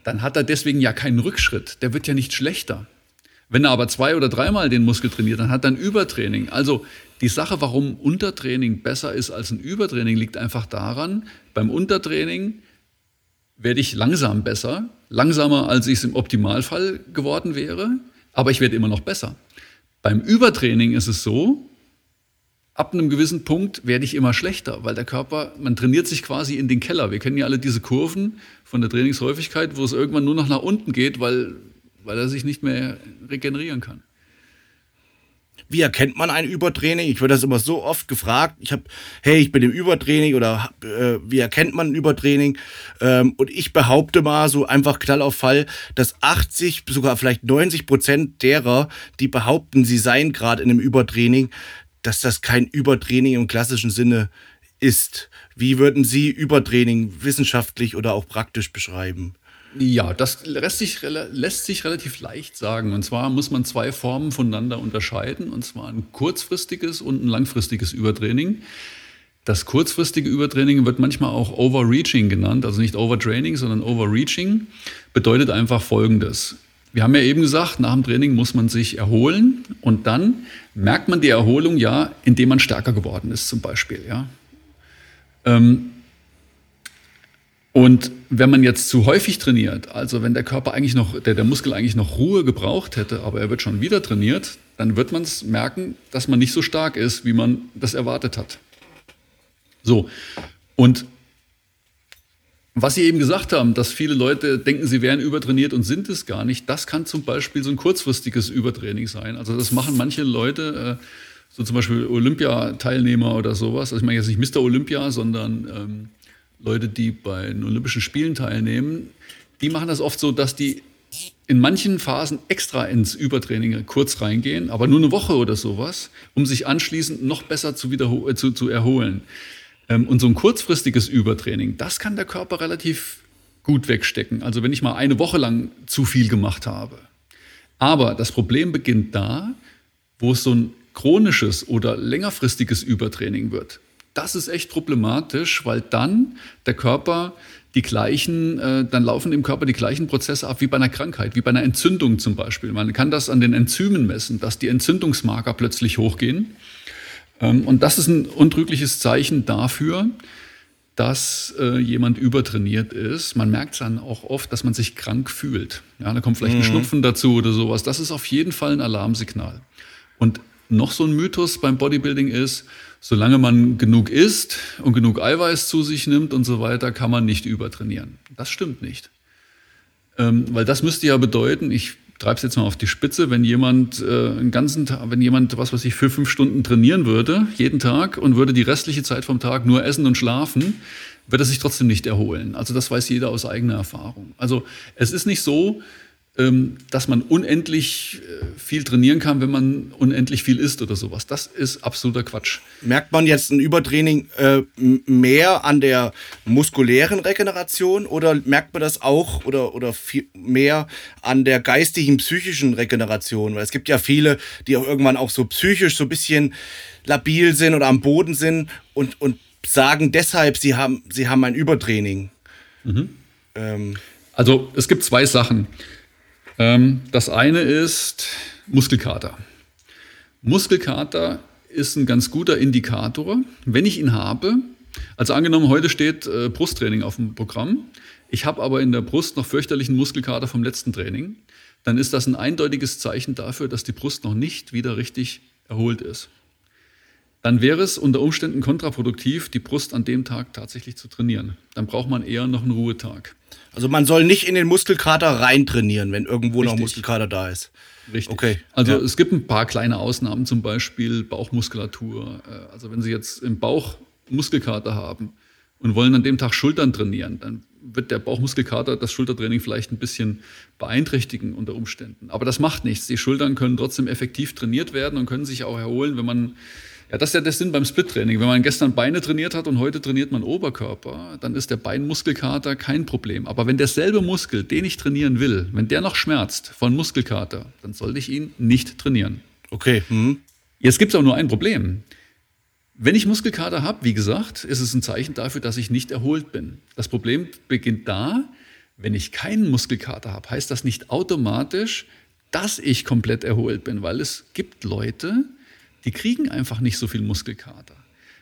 Dann hat er deswegen ja keinen Rückschritt. Der wird ja nicht schlechter. Wenn er aber zwei oder dreimal den Muskel trainiert, dann hat er ein Übertraining. Also die Sache, warum Untertraining besser ist als ein Übertraining, liegt einfach daran, beim Untertraining werde ich langsam besser, langsamer als ich es im Optimalfall geworden wäre, aber ich werde immer noch besser. Beim Übertraining ist es so, ab einem gewissen Punkt werde ich immer schlechter, weil der Körper, man trainiert sich quasi in den Keller. Wir kennen ja alle diese Kurven von der Trainingshäufigkeit, wo es irgendwann nur noch nach unten geht, weil weil er sich nicht mehr regenerieren kann. Wie erkennt man ein Übertraining? Ich werde das immer so oft gefragt. Ich habe, hey, ich bin im Übertraining oder äh, wie erkennt man ein Übertraining? Ähm, und ich behaupte mal so einfach knall auf Fall, dass 80, sogar vielleicht 90 Prozent derer, die behaupten, sie seien gerade in einem Übertraining, dass das kein Übertraining im klassischen Sinne ist. Wie würden Sie Übertraining wissenschaftlich oder auch praktisch beschreiben? Ja, das lässt sich, lässt sich relativ leicht sagen. Und zwar muss man zwei Formen voneinander unterscheiden, und zwar ein kurzfristiges und ein langfristiges Übertraining. Das kurzfristige Übertraining wird manchmal auch Overreaching genannt, also nicht Overtraining, sondern Overreaching. Bedeutet einfach Folgendes. Wir haben ja eben gesagt, nach dem Training muss man sich erholen und dann merkt man die Erholung ja, indem man stärker geworden ist, zum Beispiel. Ja. Ähm, und wenn man jetzt zu häufig trainiert, also wenn der Körper eigentlich noch, der, der Muskel eigentlich noch Ruhe gebraucht hätte, aber er wird schon wieder trainiert, dann wird man es merken, dass man nicht so stark ist, wie man das erwartet hat. So. Und was Sie eben gesagt haben, dass viele Leute denken, sie wären übertrainiert und sind es gar nicht, das kann zum Beispiel so ein kurzfristiges Übertraining sein. Also das machen manche Leute, äh, so zum Beispiel Olympiateilnehmer oder sowas. Also ich meine jetzt nicht Mr. Olympia, sondern ähm, Leute, die bei den Olympischen Spielen teilnehmen, die machen das oft so, dass die in manchen Phasen extra ins Übertraining kurz reingehen, aber nur eine Woche oder sowas, um sich anschließend noch besser zu, äh, zu, zu erholen. Ähm, und so ein kurzfristiges Übertraining, das kann der Körper relativ gut wegstecken. Also wenn ich mal eine Woche lang zu viel gemacht habe. Aber das Problem beginnt da, wo es so ein chronisches oder längerfristiges Übertraining wird das ist echt problematisch, weil dann der Körper die gleichen, äh, dann laufen im Körper die gleichen Prozesse ab wie bei einer Krankheit, wie bei einer Entzündung zum Beispiel. Man kann das an den Enzymen messen, dass die Entzündungsmarker plötzlich hochgehen. Ähm, und das ist ein untrügliches Zeichen dafür, dass äh, jemand übertrainiert ist. Man merkt dann auch oft, dass man sich krank fühlt. Ja, da kommt vielleicht mhm. ein Schnupfen dazu oder sowas. Das ist auf jeden Fall ein Alarmsignal. Und noch so ein Mythos beim Bodybuilding ist, solange man genug isst und genug Eiweiß zu sich nimmt und so weiter, kann man nicht übertrainieren. Das stimmt nicht. Ähm, weil das müsste ja bedeuten, ich treibe es jetzt mal auf die Spitze, wenn jemand äh, einen ganzen Tag, wenn jemand, was weiß ich, für fünf Stunden trainieren würde, jeden Tag, und würde die restliche Zeit vom Tag nur essen und schlafen, wird er sich trotzdem nicht erholen. Also das weiß jeder aus eigener Erfahrung. Also es ist nicht so, dass man unendlich äh, viel trainieren kann, wenn man unendlich viel isst oder sowas. Das ist absoluter Quatsch. Merkt man jetzt ein Übertraining äh, mehr an der muskulären Regeneration oder merkt man das auch oder, oder viel mehr an der geistigen, psychischen Regeneration? Weil es gibt ja viele, die auch irgendwann auch so psychisch so ein bisschen labil sind oder am Boden sind und, und sagen deshalb, sie haben, sie haben ein Übertraining. Mhm. Ähm. Also es gibt zwei Sachen. Ähm, das eine ist Muskelkater. Muskelkater ist ein ganz guter Indikator. Wenn ich ihn habe, also angenommen, heute steht äh, Brusttraining auf dem Programm, ich habe aber in der Brust noch fürchterlichen Muskelkater vom letzten Training, dann ist das ein eindeutiges Zeichen dafür, dass die Brust noch nicht wieder richtig erholt ist. Dann wäre es unter Umständen kontraproduktiv, die Brust an dem Tag tatsächlich zu trainieren. Dann braucht man eher noch einen Ruhetag. Also man soll nicht in den Muskelkater reintrainieren, wenn irgendwo Richtig. noch Muskelkater da ist. Richtig. Okay. Also ja. es gibt ein paar kleine Ausnahmen, zum Beispiel Bauchmuskulatur. Äh, also wenn Sie jetzt im Bauch Muskelkater haben und wollen an dem Tag Schultern trainieren, dann wird der Bauchmuskelkater das Schultertraining vielleicht ein bisschen beeinträchtigen unter Umständen. Aber das macht nichts. Die Schultern können trotzdem effektiv trainiert werden und können sich auch erholen, wenn man ja, das ist ja der Sinn beim Split-Training. Wenn man gestern Beine trainiert hat und heute trainiert man Oberkörper, dann ist der Beinmuskelkater kein Problem. Aber wenn derselbe Muskel, den ich trainieren will, wenn der noch schmerzt von Muskelkater, dann sollte ich ihn nicht trainieren. Okay. Mhm. Jetzt gibt es auch nur ein Problem. Wenn ich Muskelkater habe, wie gesagt, ist es ein Zeichen dafür, dass ich nicht erholt bin. Das Problem beginnt da, wenn ich keinen Muskelkater habe, heißt das nicht automatisch, dass ich komplett erholt bin, weil es gibt Leute, die kriegen einfach nicht so viel Muskelkater.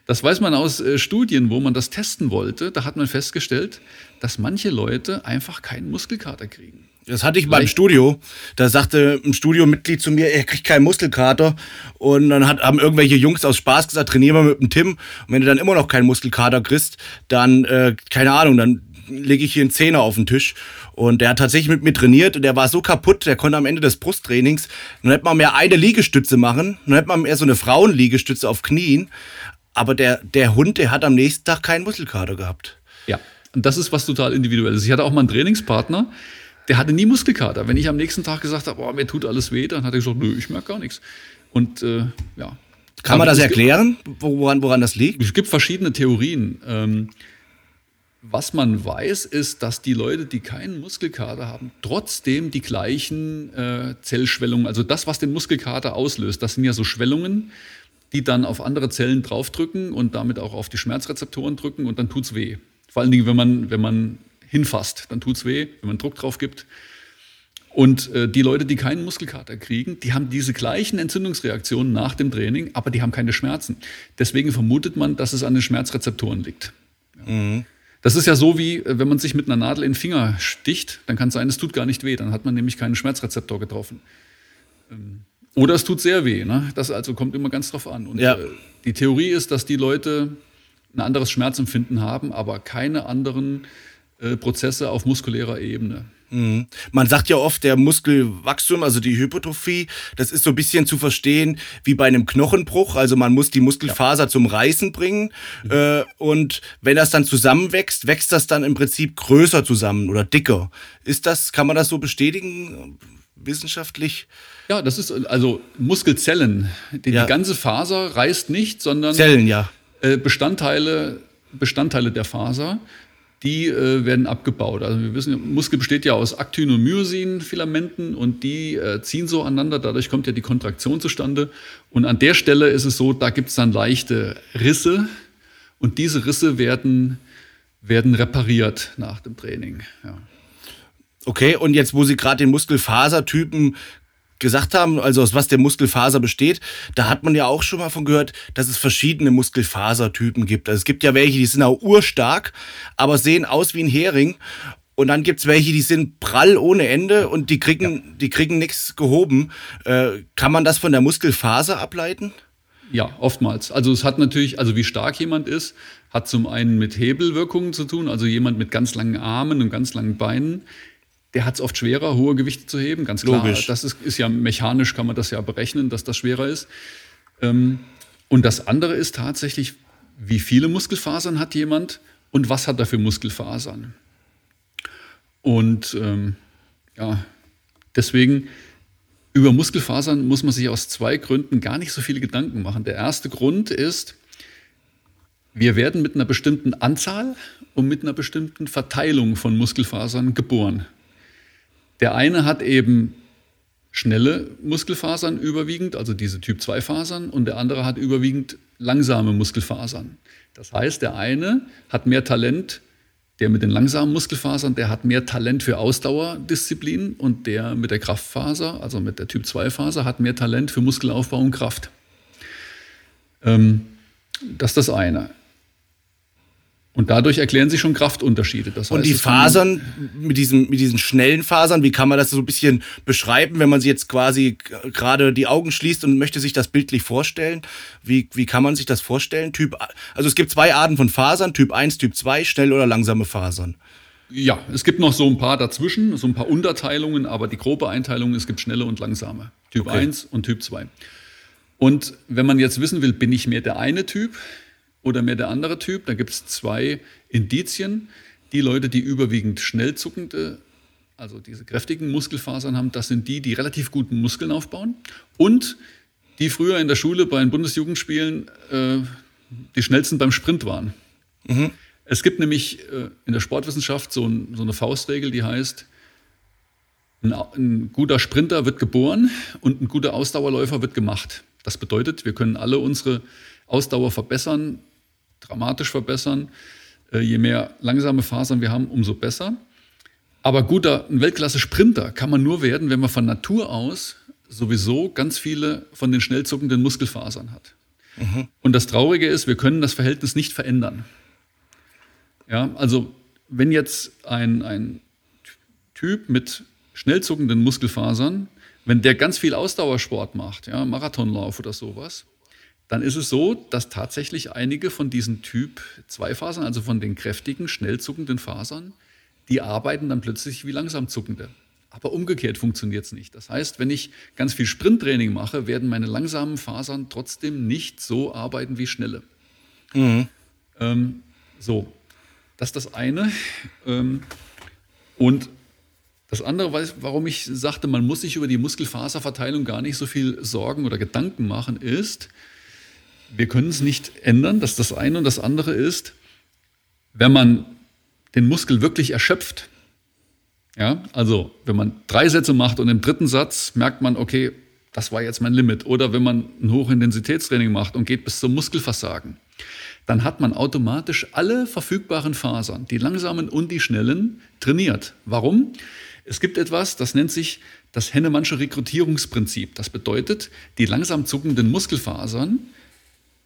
Das weiß man aus äh, Studien, wo man das testen wollte. Da hat man festgestellt, dass manche Leute einfach keinen Muskelkater kriegen. Das hatte ich beim Studio. Da sagte ein Studiomitglied zu mir, er kriegt keinen Muskelkater. Und dann hat, haben irgendwelche Jungs aus Spaß gesagt, trainieren wir mit dem Tim. Und wenn du dann immer noch keinen Muskelkater kriegst, dann, äh, keine Ahnung, dann lege ich hier einen Zehner auf den Tisch. Und der hat tatsächlich mit mir trainiert und der war so kaputt, der konnte am Ende des Brusttrainings, dann hätte man mehr eine Liegestütze machen, dann hätte man mehr so eine Frauenliegestütze auf Knien. Aber der, der Hund, der hat am nächsten Tag keinen Muskelkater gehabt. Ja, und das ist was total individuelles. Ich hatte auch mal einen Trainingspartner, der hatte nie Muskelkater. Wenn ich am nächsten Tag gesagt habe, oh, mir tut alles weh, dann hat er gesagt, nö, ich merke gar nichts. Und äh, ja. Kann man das erklären, woran, woran das liegt? Es gibt verschiedene Theorien. Ähm, was man weiß, ist, dass die Leute, die keinen Muskelkater haben, trotzdem die gleichen äh, Zellschwellungen, also das, was den Muskelkater auslöst, das sind ja so Schwellungen, die dann auf andere Zellen draufdrücken und damit auch auf die Schmerzrezeptoren drücken und dann tut es weh. Vor allen Dingen, wenn man, wenn man hinfasst, dann tut es weh, wenn man Druck drauf gibt. Und äh, die Leute, die keinen Muskelkater kriegen, die haben diese gleichen Entzündungsreaktionen nach dem Training, aber die haben keine Schmerzen. Deswegen vermutet man, dass es an den Schmerzrezeptoren liegt. Ja. Mhm. Das ist ja so wie, äh, wenn man sich mit einer Nadel in den Finger sticht, dann kann es sein, es tut gar nicht weh, dann hat man nämlich keinen Schmerzrezeptor getroffen. Ähm, oder es tut sehr weh. Ne? Das also kommt immer ganz drauf an. Und ja. äh, die Theorie ist, dass die Leute ein anderes Schmerzempfinden haben, aber keine anderen äh, Prozesse auf muskulärer Ebene. Mhm. Man sagt ja oft, der Muskelwachstum, also die Hypertrophie, das ist so ein bisschen zu verstehen wie bei einem Knochenbruch. Also man muss die Muskelfaser ja. zum Reißen bringen. Mhm. Äh, und wenn das dann zusammenwächst, wächst das dann im Prinzip größer zusammen oder dicker. Ist das, kann man das so bestätigen? Wissenschaftlich? Ja, das ist also Muskelzellen. Die, ja. die ganze Faser reißt nicht, sondern Zellen, ja. Äh, Bestandteile, Bestandteile der Faser die äh, werden abgebaut. Also wir wissen, Muskel besteht ja aus Aktin- und Myosin-Filamenten und die äh, ziehen so aneinander, dadurch kommt ja die Kontraktion zustande. Und an der Stelle ist es so, da gibt es dann leichte Risse und diese Risse werden, werden repariert nach dem Training. Ja. Okay, und jetzt, wo Sie gerade den Muskelfasertypen gesagt haben, also aus was der Muskelfaser besteht, da hat man ja auch schon mal von gehört, dass es verschiedene Muskelfasertypen gibt. Also es gibt ja welche, die sind auch urstark, aber sehen aus wie ein Hering. Und dann gibt es welche, die sind prall ohne Ende und die kriegen, ja. die kriegen nichts gehoben. Äh, kann man das von der Muskelfaser ableiten? Ja, oftmals. Also es hat natürlich, also wie stark jemand ist, hat zum einen mit Hebelwirkungen zu tun, also jemand mit ganz langen Armen und ganz langen Beinen der hat es oft schwerer, hohe Gewichte zu heben, ganz klar. Logisch. Das ist, ist, ja mechanisch, kann man das ja berechnen, dass das schwerer ist. Ähm, und das andere ist tatsächlich, wie viele Muskelfasern hat jemand und was hat er für Muskelfasern? Und ähm, ja, Deswegen über Muskelfasern muss man sich aus zwei Gründen gar nicht so viele Gedanken machen. Der erste Grund ist, wir werden mit einer bestimmten Anzahl und mit einer bestimmten Verteilung von Muskelfasern geboren. Der eine hat eben schnelle Muskelfasern überwiegend, also diese Typ-2-Fasern, und der andere hat überwiegend langsame Muskelfasern. Das heißt, der eine hat mehr Talent, der mit den langsamen Muskelfasern, der hat mehr Talent für Ausdauerdisziplin und der mit der Kraftfaser, also mit der Typ-2-Faser, hat mehr Talent für Muskelaufbau und Kraft. Ähm, das ist das eine. Und dadurch erklären sich schon Kraftunterschiede. Das heißt, und die Fasern mit diesen, mit diesen schnellen Fasern, wie kann man das so ein bisschen beschreiben, wenn man sich jetzt quasi gerade die Augen schließt und möchte sich das bildlich vorstellen? Wie, wie kann man sich das vorstellen? Typ, also es gibt zwei Arten von Fasern, Typ 1, Typ 2, schnell oder langsame Fasern. Ja, es gibt noch so ein paar dazwischen, so ein paar Unterteilungen, aber die grobe Einteilung, es gibt schnelle und langsame. Typ okay. 1 und Typ 2. Und wenn man jetzt wissen will, bin ich mehr der eine Typ, oder mehr der andere Typ. Da gibt es zwei Indizien. Die Leute, die überwiegend schnell zuckende, also diese kräftigen Muskelfasern haben, das sind die, die relativ guten Muskeln aufbauen und die früher in der Schule bei den Bundesjugendspielen äh, die schnellsten beim Sprint waren. Mhm. Es gibt nämlich äh, in der Sportwissenschaft so, ein, so, eine Faustregel, die heißt, ein, ein guter Sprinter wird geboren und ein guter Ausdauerläufer wird gemacht. Das bedeutet, wir können alle unsere Ausdauer verbessern, dramatisch verbessern. Äh, je mehr langsame Fasern wir haben, umso besser. Aber guter, ein Weltklasse-Sprinter kann man nur werden, wenn man von Natur aus sowieso ganz viele von den schnell zuckenden Muskelfasern hat. Mhm. Und das Traurige ist, wir können das Verhältnis nicht verändern. Ja, also wenn jetzt ein, ein Typ mit schnell zuckenden Muskelfasern, wenn der ganz viel Ausdauersport macht, ja, Marathonlauf oder sowas, dann ist es so, dass tatsächlich einige von diesen Typ 2 Fasern, also von den kräftigen, schnell zuckenden Fasern, die arbeiten dann plötzlich wie langsam zuckende. Aber umgekehrt funktioniert es nicht. Das heißt, wenn ich ganz viel Sprinttraining mache, werden meine langsamen Fasern trotzdem nicht so arbeiten wie schnelle. Mhm. Ähm, so, das ist das eine. Ähm, und das andere, warum ich sagte, man muss sich über die Muskelfaserverteilung gar nicht so viel Sorgen oder Gedanken machen, ist, wir können es nicht ändern, dass das eine und das andere ist, wenn man den Muskel wirklich erschöpft. Ja, also wenn man drei Sätze macht und im dritten Satz merkt man, okay, das war jetzt mein Limit. Oder wenn man ein Hochintensitätstraining macht und geht bis zum Muskelversagen, dann hat man automatisch alle verfügbaren Fasern, die langsamen und die schnellen, trainiert. Warum? Es gibt etwas, das nennt sich das Hennemannsche Rekrutierungsprinzip. Das bedeutet, die langsam zuckenden Muskelfasern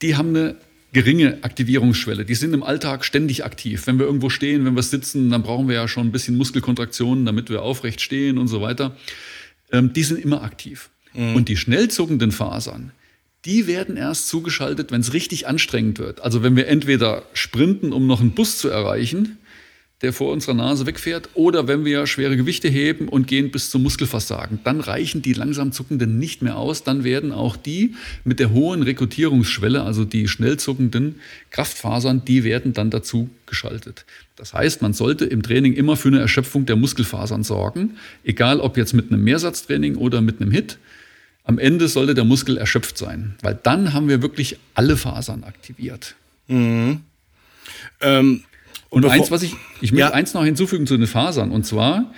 die haben eine geringe Aktivierungsschwelle. Die sind im Alltag ständig aktiv. Wenn wir irgendwo stehen, wenn wir sitzen, dann brauchen wir ja schon ein bisschen Muskelkontraktionen, damit wir aufrecht stehen und so weiter. Ähm, die sind immer aktiv. Mhm. Und die schnell zuckenden Fasern, die werden erst zugeschaltet, wenn es richtig anstrengend wird. Also wenn wir entweder sprinten, um noch einen Bus zu erreichen, der vor unserer Nase wegfährt, oder wenn wir schwere Gewichte heben und gehen bis zum Muskelversagen. Dann reichen die langsam zuckenden nicht mehr aus. Dann werden auch die mit der hohen Rekrutierungsschwelle, also die schnell zuckenden Kraftfasern, die werden dann dazu geschaltet. Das heißt, man sollte im Training immer für eine Erschöpfung der Muskelfasern sorgen, egal ob jetzt mit einem Mehrsatztraining oder mit einem Hit. Am Ende sollte der Muskel erschöpft sein, weil dann haben wir wirklich alle Fasern aktiviert. Mhm. Ähm und eins, was ich, ich möchte ja. eins noch hinzufügen zu den Fasern, und zwar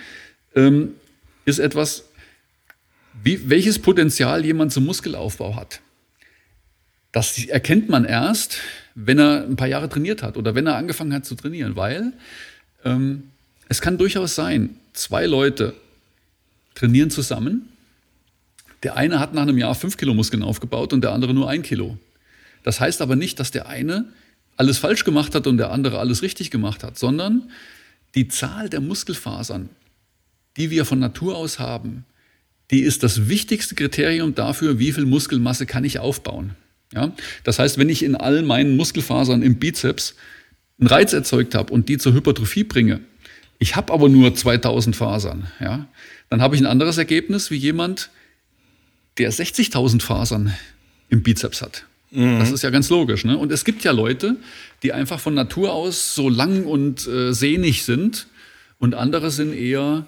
ähm, ist etwas, wie, welches Potenzial jemand zum Muskelaufbau hat. Das erkennt man erst, wenn er ein paar Jahre trainiert hat oder wenn er angefangen hat zu trainieren, weil ähm, es kann durchaus sein, zwei Leute trainieren zusammen. Der eine hat nach einem Jahr fünf Kilo Muskeln aufgebaut und der andere nur ein Kilo. Das heißt aber nicht, dass der eine alles falsch gemacht hat und der andere alles richtig gemacht hat, sondern die Zahl der Muskelfasern, die wir von Natur aus haben, die ist das wichtigste Kriterium dafür, wie viel Muskelmasse kann ich aufbauen. Ja? Das heißt, wenn ich in all meinen Muskelfasern im Bizeps einen Reiz erzeugt habe und die zur Hypertrophie bringe, ich habe aber nur 2000 Fasern, ja? dann habe ich ein anderes Ergebnis wie jemand, der 60.000 Fasern im Bizeps hat. Mhm. Das ist ja ganz logisch. Ne? Und es gibt ja Leute, die einfach von Natur aus so lang und äh, sehnig sind und andere sind eher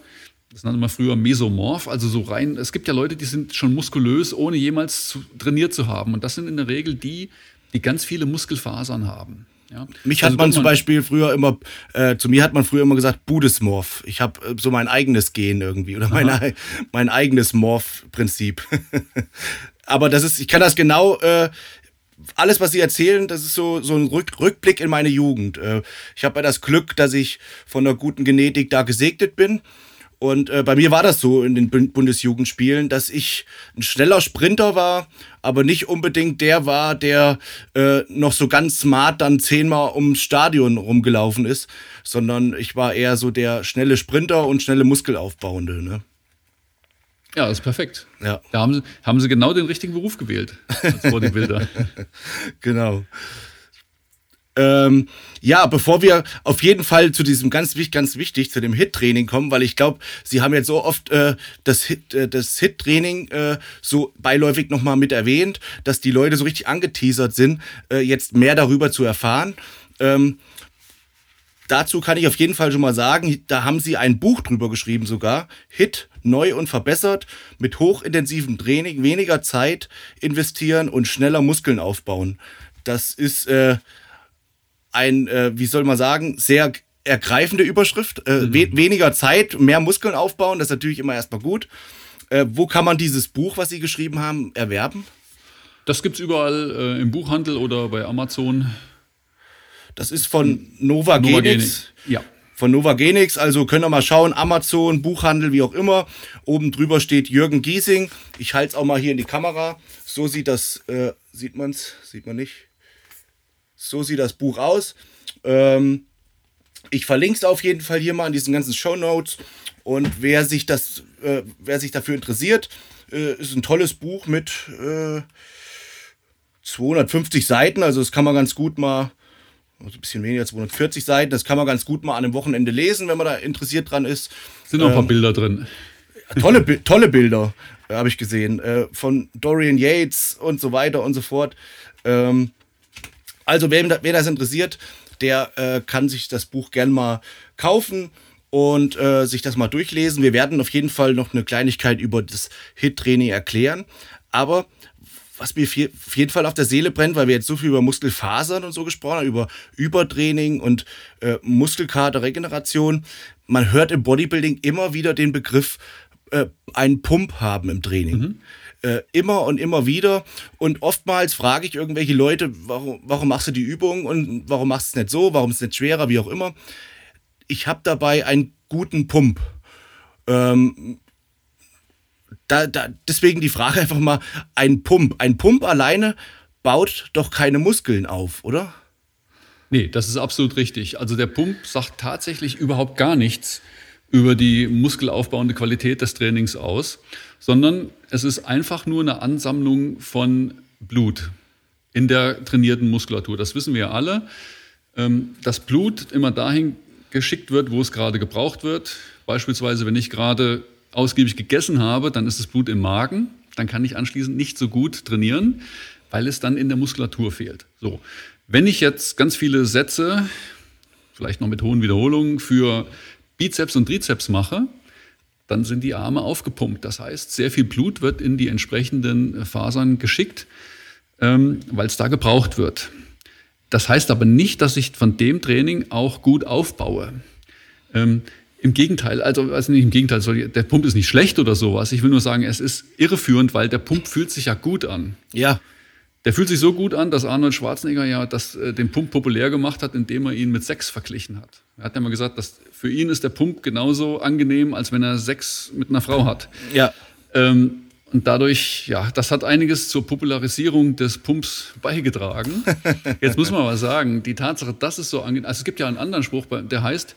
das nannte man früher Mesomorph, also so rein. Es gibt ja Leute, die sind schon muskulös, ohne jemals zu, trainiert zu haben. Und das sind in der Regel die, die ganz viele Muskelfasern haben. Ja. Mich hat Also man wenn zum Beispiel früher immer, äh, zu mir hat man früher immer gesagt, Budesmorph. Ich habe äh, so mein eigenes Gen irgendwie oder mein, ei- mein eigenes Morph-Prinzip. Aber das ist, ich kann das genau, äh, alles, was Sie erzählen, das ist so, so ein Rück, Rückblick in meine Jugend. Äh, ich habe ja das Glück, dass ich von einer guten Genetik da gesegnet bin. Und äh, bei mir war das so in den Bund- Bundesjugendspielen, dass ich ein schneller Sprinter war, aber nicht unbedingt der war, der äh, noch so ganz smart dann zehnmal ums Stadion rumgelaufen ist, sondern ich war eher so der schnelle Sprinter und schnelle Muskelaufbauende. Ne? Ja, das ist perfekt. Ja. Da haben sie, haben sie genau den richtigen Beruf gewählt als Bodybuilder. Genau. Ähm, ja, bevor wir auf jeden Fall zu diesem ganz, ganz wichtig, zu dem Hit-Training kommen, weil ich glaube, Sie haben jetzt so oft äh, das Hit, äh, Hit-Training äh, so beiläufig nochmal mit erwähnt, dass die Leute so richtig angeteasert sind, äh, jetzt mehr darüber zu erfahren. Ähm, dazu kann ich auf jeden Fall schon mal sagen, da haben sie ein Buch drüber geschrieben sogar. Hit, neu und verbessert, mit hochintensivem Training, weniger Zeit investieren und schneller Muskeln aufbauen. Das ist äh, ein, äh, wie soll man sagen, sehr ergreifende Überschrift. Äh, we weniger Zeit, mehr Muskeln aufbauen, das ist natürlich immer erstmal gut. Äh, wo kann man dieses Buch, was Sie geschrieben haben, erwerben? Das gibt es überall äh, im Buchhandel oder bei Amazon. Das ist von Nova Genix. Ja. von Novagenix. Also könnt ihr mal schauen, Amazon, Buchhandel, wie auch immer. Oben drüber steht Jürgen Giesing. Ich halte es auch mal hier in die Kamera. So sieht das, äh, sieht man's? Sieht man nicht? So sieht das Buch aus. Ähm, ich verlinke es auf jeden Fall hier mal in diesen ganzen Show Notes. Und wer sich das, äh, wer sich dafür interessiert, äh, ist ein tolles Buch mit äh, 250 Seiten. Also das kann man ganz gut mal also ein bisschen weniger, 240 Seiten. Das kann man ganz gut mal an einem Wochenende lesen, wenn man da interessiert dran ist. Sind noch ein Ähm, paar Bilder drin. Tolle, tolle Bilder äh, habe ich gesehen. Äh, von Dorian Yates und so weiter und so fort. Ähm, also, wer, wer das interessiert, der äh, kann sich das Buch gern mal kaufen und äh, sich das mal durchlesen. Wir werden auf jeden Fall noch eine Kleinigkeit über das Hit-Training erklären. Aber was mir viel, auf jeden Fall auf der Seele brennt, weil wir jetzt so viel über Muskelfasern und so gesprochen haben, über Übertraining und äh, Muskelkaterregeneration. Man hört im Bodybuilding immer wieder den Begriff äh, einen Pump haben im Training. Äh, immer und immer wieder. Und oftmals frage ich irgendwelche Leute, warum, warum machst du die Übung und warum machst du es nicht so, warum ist es nicht schwerer, wie auch immer. Ich habe dabei einen guten Pump. Ähm, da, da, deswegen die Frage einfach mal, ein Pump. Ein Pump alleine baut doch keine Muskeln auf, oder? Nee, das ist absolut richtig. Also der Pump sagt tatsächlich überhaupt gar nichts über die muskelaufbauende Qualität des Trainings aus, sondern es ist einfach nur eine Ansammlung von Blut in der trainierten Muskulatur. Das wissen wir alle. Ähm, Das Blut immer dahin geschickt wird, wo es gerade gebraucht wird. Beispielsweise, wenn ich gerade ausgiebig gegessen habe, dann ist das Blut im Magen. Dann kann ich anschließend nicht so gut trainieren, weil es dann in der Muskulatur fehlt. So, wenn ich jetzt ganz viele Sätze, vielleicht noch mit hohen Wiederholungen, für Bizeps und Trizeps mache, dann sind die Arme aufgepumpt. Das heißt, sehr viel Blut wird in die entsprechenden Fasern geschickt, ähm, weil es da gebraucht wird. Das heißt aber nicht, dass ich von dem Training auch gut aufbaue. Im Gegenteil, also, also nicht im Gegenteil, der Pump ist nicht schlecht oder sowas. Ich will nur sagen, es ist irreführend, weil der Pump fühlt sich ja gut an. Ja. Der fühlt sich so gut an, dass Arnold Schwarzenegger ja das, äh, den Pump populär gemacht hat, indem er ihn mit Sex verglichen hat. Er hat ja mal gesagt, dass für ihn ist der Pump genauso angenehm, als wenn er Sex mit einer Frau hat. Ja. Ähm, und dadurch, ja, das hat einiges zur Popularisierung des Pumps beigetragen. Jetzt muss man aber sagen, die Tatsache, dass es so angenehm, also es gibt ja einen anderen Spruch, der heißt,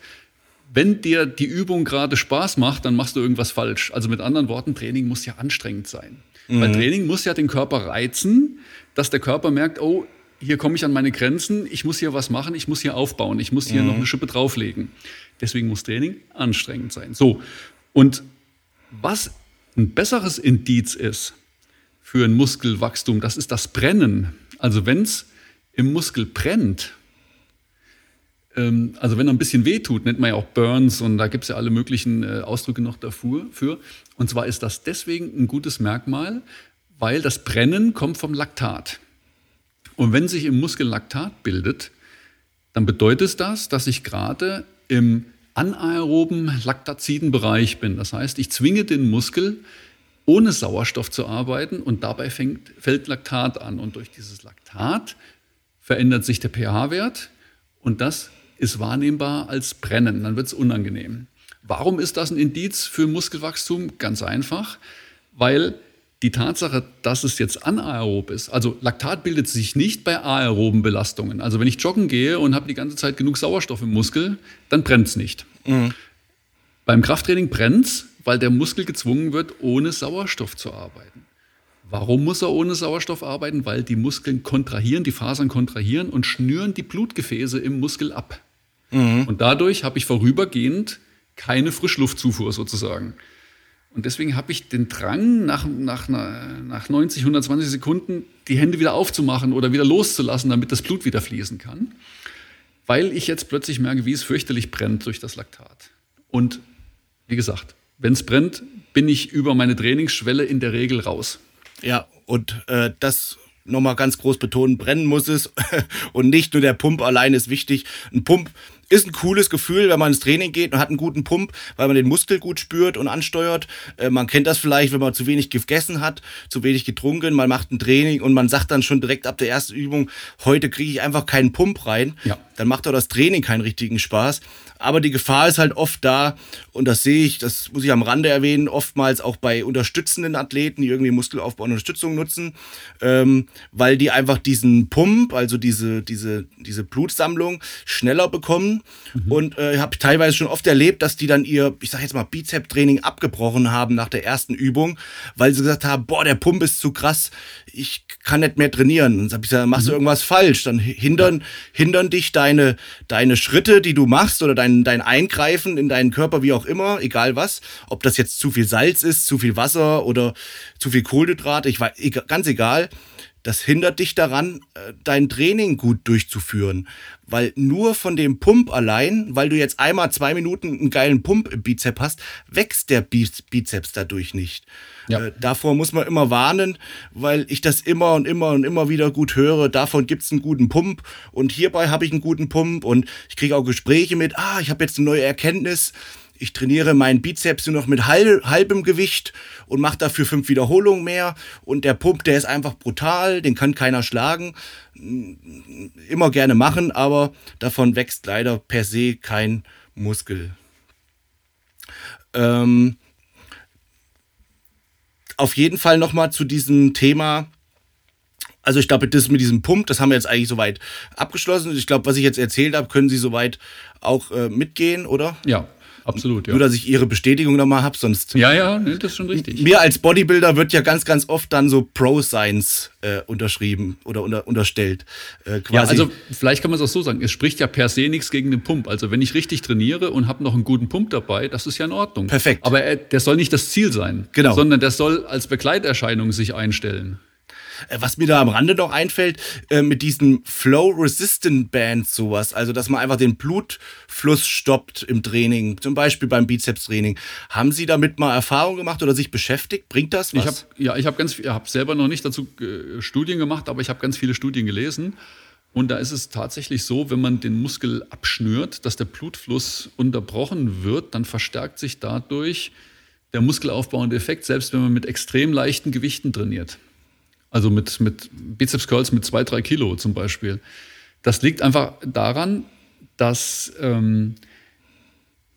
wenn dir die Übung gerade Spaß macht, dann machst du irgendwas falsch. Also mit anderen Worten, Training muss ja anstrengend sein. Weil Training muss ja den Körper reizen, dass der Körper merkt, oh, hier komme ich an meine Grenzen, ich muss hier was machen, ich muss hier aufbauen, ich muss hier noch eine Schippe drauflegen. Deswegen muss Training anstrengend sein. So, und was ein besseres Indiz ist für ein Muskelwachstum, das ist das Brennen. Also wenn es im Muskel brennt, Ähm, also wenn er ein bisschen weh tut, nennt man ja auch Burns und da gibt es ja alle möglichen äh, Ausdrücke noch dafür. Für. Und zwar ist das deswegen ein gutes Merkmal, weil das Brennen kommt vom Laktat. Und wenn sich im Muskel Laktat bildet, dann bedeutet das, dass ich gerade im anaeroben laktaziden Bereich bin. Das heißt, ich zwinge den Muskel, ohne Sauerstoff zu arbeiten und dabei fängt, fällt Laktat an. Und durch dieses Laktat verändert sich der pH-Wert und das ist wahrnehmbar als Brennen. Dann wird es unangenehm. Warum ist das ein Indiz für Muskelwachstum? Ganz einfach, weil die Tatsache, dass es jetzt anaerob ist, also Laktat bildet sich nicht bei aeroben Belastungen. Also wenn ich joggen gehe und habe die ganze Zeit genug Sauerstoff im Muskel, dann brennt es nicht. Mhm. Beim Krafttraining brennt es, weil der Muskel gezwungen wird, ohne Sauerstoff zu arbeiten. Warum muss er ohne Sauerstoff arbeiten? Weil die Muskeln kontrahieren, die Fasern kontrahieren und schnüren die Blutgefäße im Muskel ab. Mhm. Und dadurch habe ich vorübergehend keine Frischluftzufuhr sozusagen. Und deswegen habe ich den Drang, nach, nach, nach 90, 120 Sekunden die Hände wieder aufzumachen oder wieder loszulassen, damit das Blut wieder fließen kann. Weil ich jetzt plötzlich merke, wie es fürchterlich brennt durch das Laktat. Und wie gesagt, wenn es brennt, bin ich über meine Trainingsschwelle in der Regel raus. Ja, und äh, das nochmal ganz groß betonen, brennen muss es und nicht nur der Pump allein ist wichtig. Ein Pump ist ein cooles Gefühl, wenn man ins Training geht und hat einen guten Pump, weil man den Muskel gut spürt und ansteuert. Äh, man kennt das vielleicht, wenn man zu wenig gegessen hat, zu wenig getrunken, man macht ein Training und man sagt dann schon direkt ab der ersten Übung, heute kriege ich einfach keinen Pump rein. Ja. Dann macht auch das Training keinen richtigen Spaß. Aber die Gefahr ist halt oft da und das sehe ich, das muss ich am Rande erwähnen, oftmals auch bei unterstützenden Athleten, die irgendwie Muskelaufbau und Unterstützung nutzen, ähm, weil die einfach diesen Pump, also diese, diese, diese Blutsammlung schneller bekommen Mhm. Und äh, habe teilweise schon oft erlebt, dass die dann ihr, ich sag jetzt mal, Bizep-Training abgebrochen haben nach der ersten Übung, weil sie gesagt haben, boah, der Pump ist zu krass, ich kann nicht mehr trainieren. Und dann hab ich gesagt, machst du mhm. irgendwas falsch. Dann hindern, hindern dich deine, deine Schritte, die du machst oder dein, dein Eingreifen in deinen Körper, wie auch immer, egal was. Ob das jetzt zu viel Salz ist, zu viel Wasser oder zu viel Kohlenhydrate, ich weiß, ganz egal das hindert dich daran, äh, dein Training gut durchzuführen. Weil nur von dem Pump allein, weil du jetzt einmal zwei Minuten einen geilen Pump im Bizep hast, wächst der Bizeps dadurch nicht. Ja. Äh, davor muss man immer warnen, weil ich das immer und immer und immer wieder gut höre. Davon gibt's einen guten Pump und hierbei habe ich einen guten Pump und ich kriege auch Gespräche mit, ah, ich habe jetzt eine neue Erkenntnis ich trainiere meinen Bizeps nur noch mit halb, halbem Gewicht und mache dafür fünf Wiederholungen mehr. Und der Pump, der ist einfach brutal, den kann keiner schlagen. Immer gerne machen, aber davon wächst leider per se kein Muskel. Ähm, auf jeden Fall nochmal zu diesem Thema. Also ich glaube, das mit diesem Pump, das haben wir jetzt eigentlich soweit abgeschlossen. Ich glaube, was ich jetzt erzählt habe, können Sie soweit auch äh, mitgehen, oder? Ja, absolut. Ja. Nur, dass ich ihre Bestätigung nochmal habe, sonst. Ja, ja, nee, das ist schon richtig. Mir als Bodybuilder wird ja ganz, ganz oft dann so Pro-Science äh, unterschrieben oder unter, unterstellt. Äh, quasi. Ja, also vielleicht kann man es auch so sagen, es spricht ja per se nichts gegen den Pump. Also wenn ich richtig trainiere und habe noch einen guten Pump dabei, das ist ja in Ordnung. Perfekt. Aber er, der soll nicht das Ziel sein, genau. sondern der soll als Begleiterscheinung sich einstellen. Äh, was mir da am Rande noch einfällt, äh, mit diesen Flow-Resistant Bands sowas, also dass man einfach den Blutfluss stoppt im Training, zum Beispiel beim Bizeps-Training. Haben Sie damit mal Erfahrung gemacht oder sich beschäftigt? Bringt das was? Ich hab, ja, ich habe ganz, ich habe selber noch nicht dazu äh, Studien gemacht, aber ich habe ganz viele Studien gelesen. Und da ist es tatsächlich so, wenn man den Muskel abschnürt, dass der Blutfluss unterbrochen wird, dann verstärkt sich dadurch der muskelaufbauende Effekt, selbst wenn man mit extrem leichten Gewichten trainiert. Also mit, mit Bizeps Curls mit zwei, drei Kilo zum Beispiel. Das liegt einfach daran, dass ähm,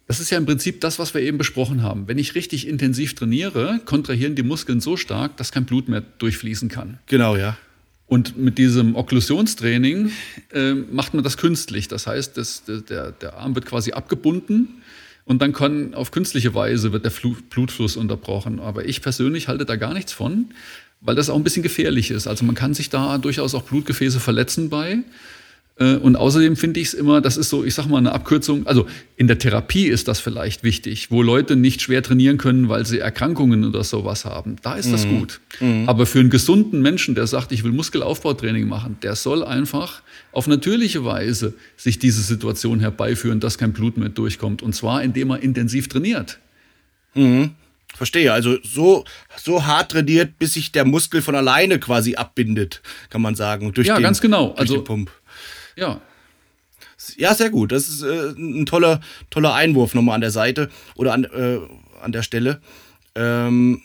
das ist ja im Prinzip das, was wir eben besprochen haben. Wenn ich richtig intensiv trainiere, kontrahieren die Muskeln so stark, dass kein Blut mehr durchfließen kann. Genau, ja. Und mit diesem Okklusionstraining äh, macht man das künstlich. Das heißt, das, der, der Arm wird quasi abgebunden und dann kann auf künstliche Weise wird der Blutfluss unterbrochen. Aber ich persönlich halte da gar nichts von, weil das auch ein bisschen gefährlich ist. Also man kann sich da durchaus auch Blutgefäße verletzen bei. Äh, und außerdem finde ich es immer, das ist so, ich sag mal, eine Abkürzung. Also in der Therapie ist das vielleicht wichtig, wo Leute nicht schwer trainieren können, weil sie Erkrankungen oder sowas haben. Da ist das mhm. gut. Mhm. Aber für einen gesunden Menschen, der sagt, ich will Muskelaufbautraining machen, der soll einfach auf natürliche Weise sich diese Situation herbeiführen, dass kein Blut mehr durchkommt. Und zwar, indem er intensiv trainiert. Mhm. Verstehe. Also so, so hart trainiert, bis sich der Muskel von alleine quasi abbindet, kann man sagen. Durch ja, den, ganz genau. Durch also, den Pump. Ja. Ja, sehr gut. Das ist äh, ein toller, toller Einwurf nochmal an der Seite oder an, äh, an der Stelle. Ähm,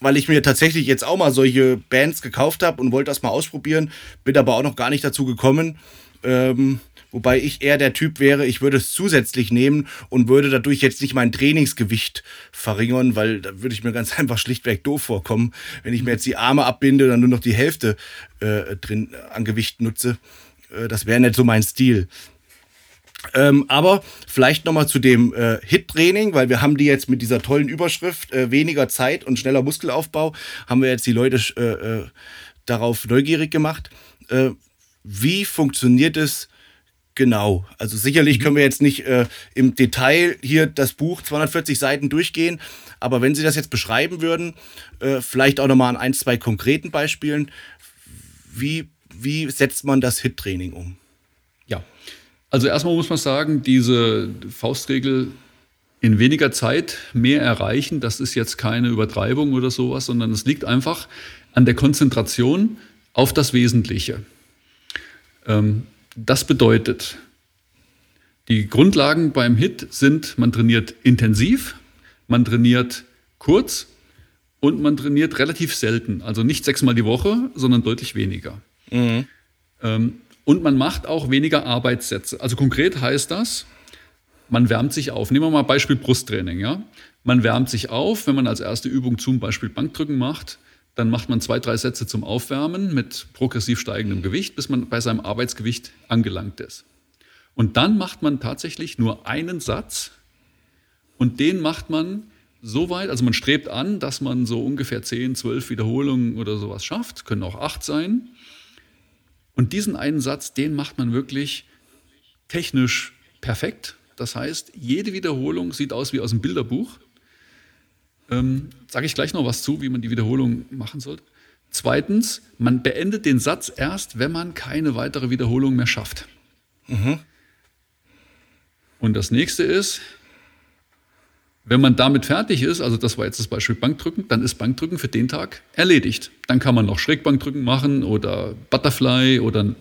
weil ich mir tatsächlich jetzt auch mal solche Bands gekauft habe und wollte das mal ausprobieren, bin aber auch noch gar nicht dazu gekommen. Ähm, wobei ich eher der Typ wäre, ich würde es zusätzlich nehmen und würde dadurch jetzt nicht mein Trainingsgewicht verringern, weil da würde ich mir ganz einfach schlichtweg doof vorkommen, wenn ich mir jetzt die Arme abbinde und dann nur noch die Hälfte äh, drin an Gewicht nutze. Äh, das wäre nicht so mein Stil. Ähm, aber vielleicht nochmal zu dem äh, Hit-Training, weil wir haben die jetzt mit dieser tollen Überschrift äh, weniger Zeit und schneller Muskelaufbau, haben wir jetzt die Leute äh, äh darauf neugierig gemacht. Äh, wie funktioniert es genau? Also sicherlich können wir jetzt nicht äh, im Detail hier das Buch 240 Seiten durchgehen, aber wenn Sie das jetzt beschreiben würden, vielleicht auch nochmal an ein, zwei konkreten Beispielen, wie wie setzt man das HIT-Training um? Ja, also erstmal muss man sagen, diese Faustregel in weniger Zeit mehr erreichen, das ist jetzt keine Übertreibung oder sowas, sondern es liegt einfach an der Konzentration auf das Wesentliche. Ähm, das bedeutet, die Grundlagen beim HIT sind, man trainiert intensiv, man trainiert kurz und man trainiert relativ selten. Also nicht sechsmal die Woche, sondern deutlich weniger. Mhm. Ähm, und man macht auch weniger Arbeitssätze. Also konkret heißt das, man wärmt sich auf. Nehmen wir mal Beispiel Brusttraining. Ja? Man wärmt sich auf, wenn man als erste Übung zum Beispiel Bankdrücken macht, dann macht man zwei, drei Sätze zum Aufwärmen mit progressiv steigendem Gewicht, bis man bei seinem Arbeitsgewicht angelangt ist. Und dann macht man tatsächlich nur einen Satz und den macht man so weit, also man strebt an, dass man so ungefähr 10, 12 Wiederholungen oder sowas schafft, können auch acht sein. Und diesen einen Satz, den macht man wirklich technisch perfekt. Das heißt, jede Wiederholung sieht aus wie aus einem Bilderbuch. Ähm, Sage ich gleich noch was zu, wie man die Wiederholung machen sollte. Zweitens, man beendet den Satz erst, wenn man keine weitere Wiederholung mehr schafft. Mhm. Und das nächste ist, wenn man damit fertig ist, also das war jetzt das Beispiel Bankdrücken, dann ist Bankdrücken für den Tag erledigt. Dann kann man noch Schrägbankdrücken machen oder Butterfly oder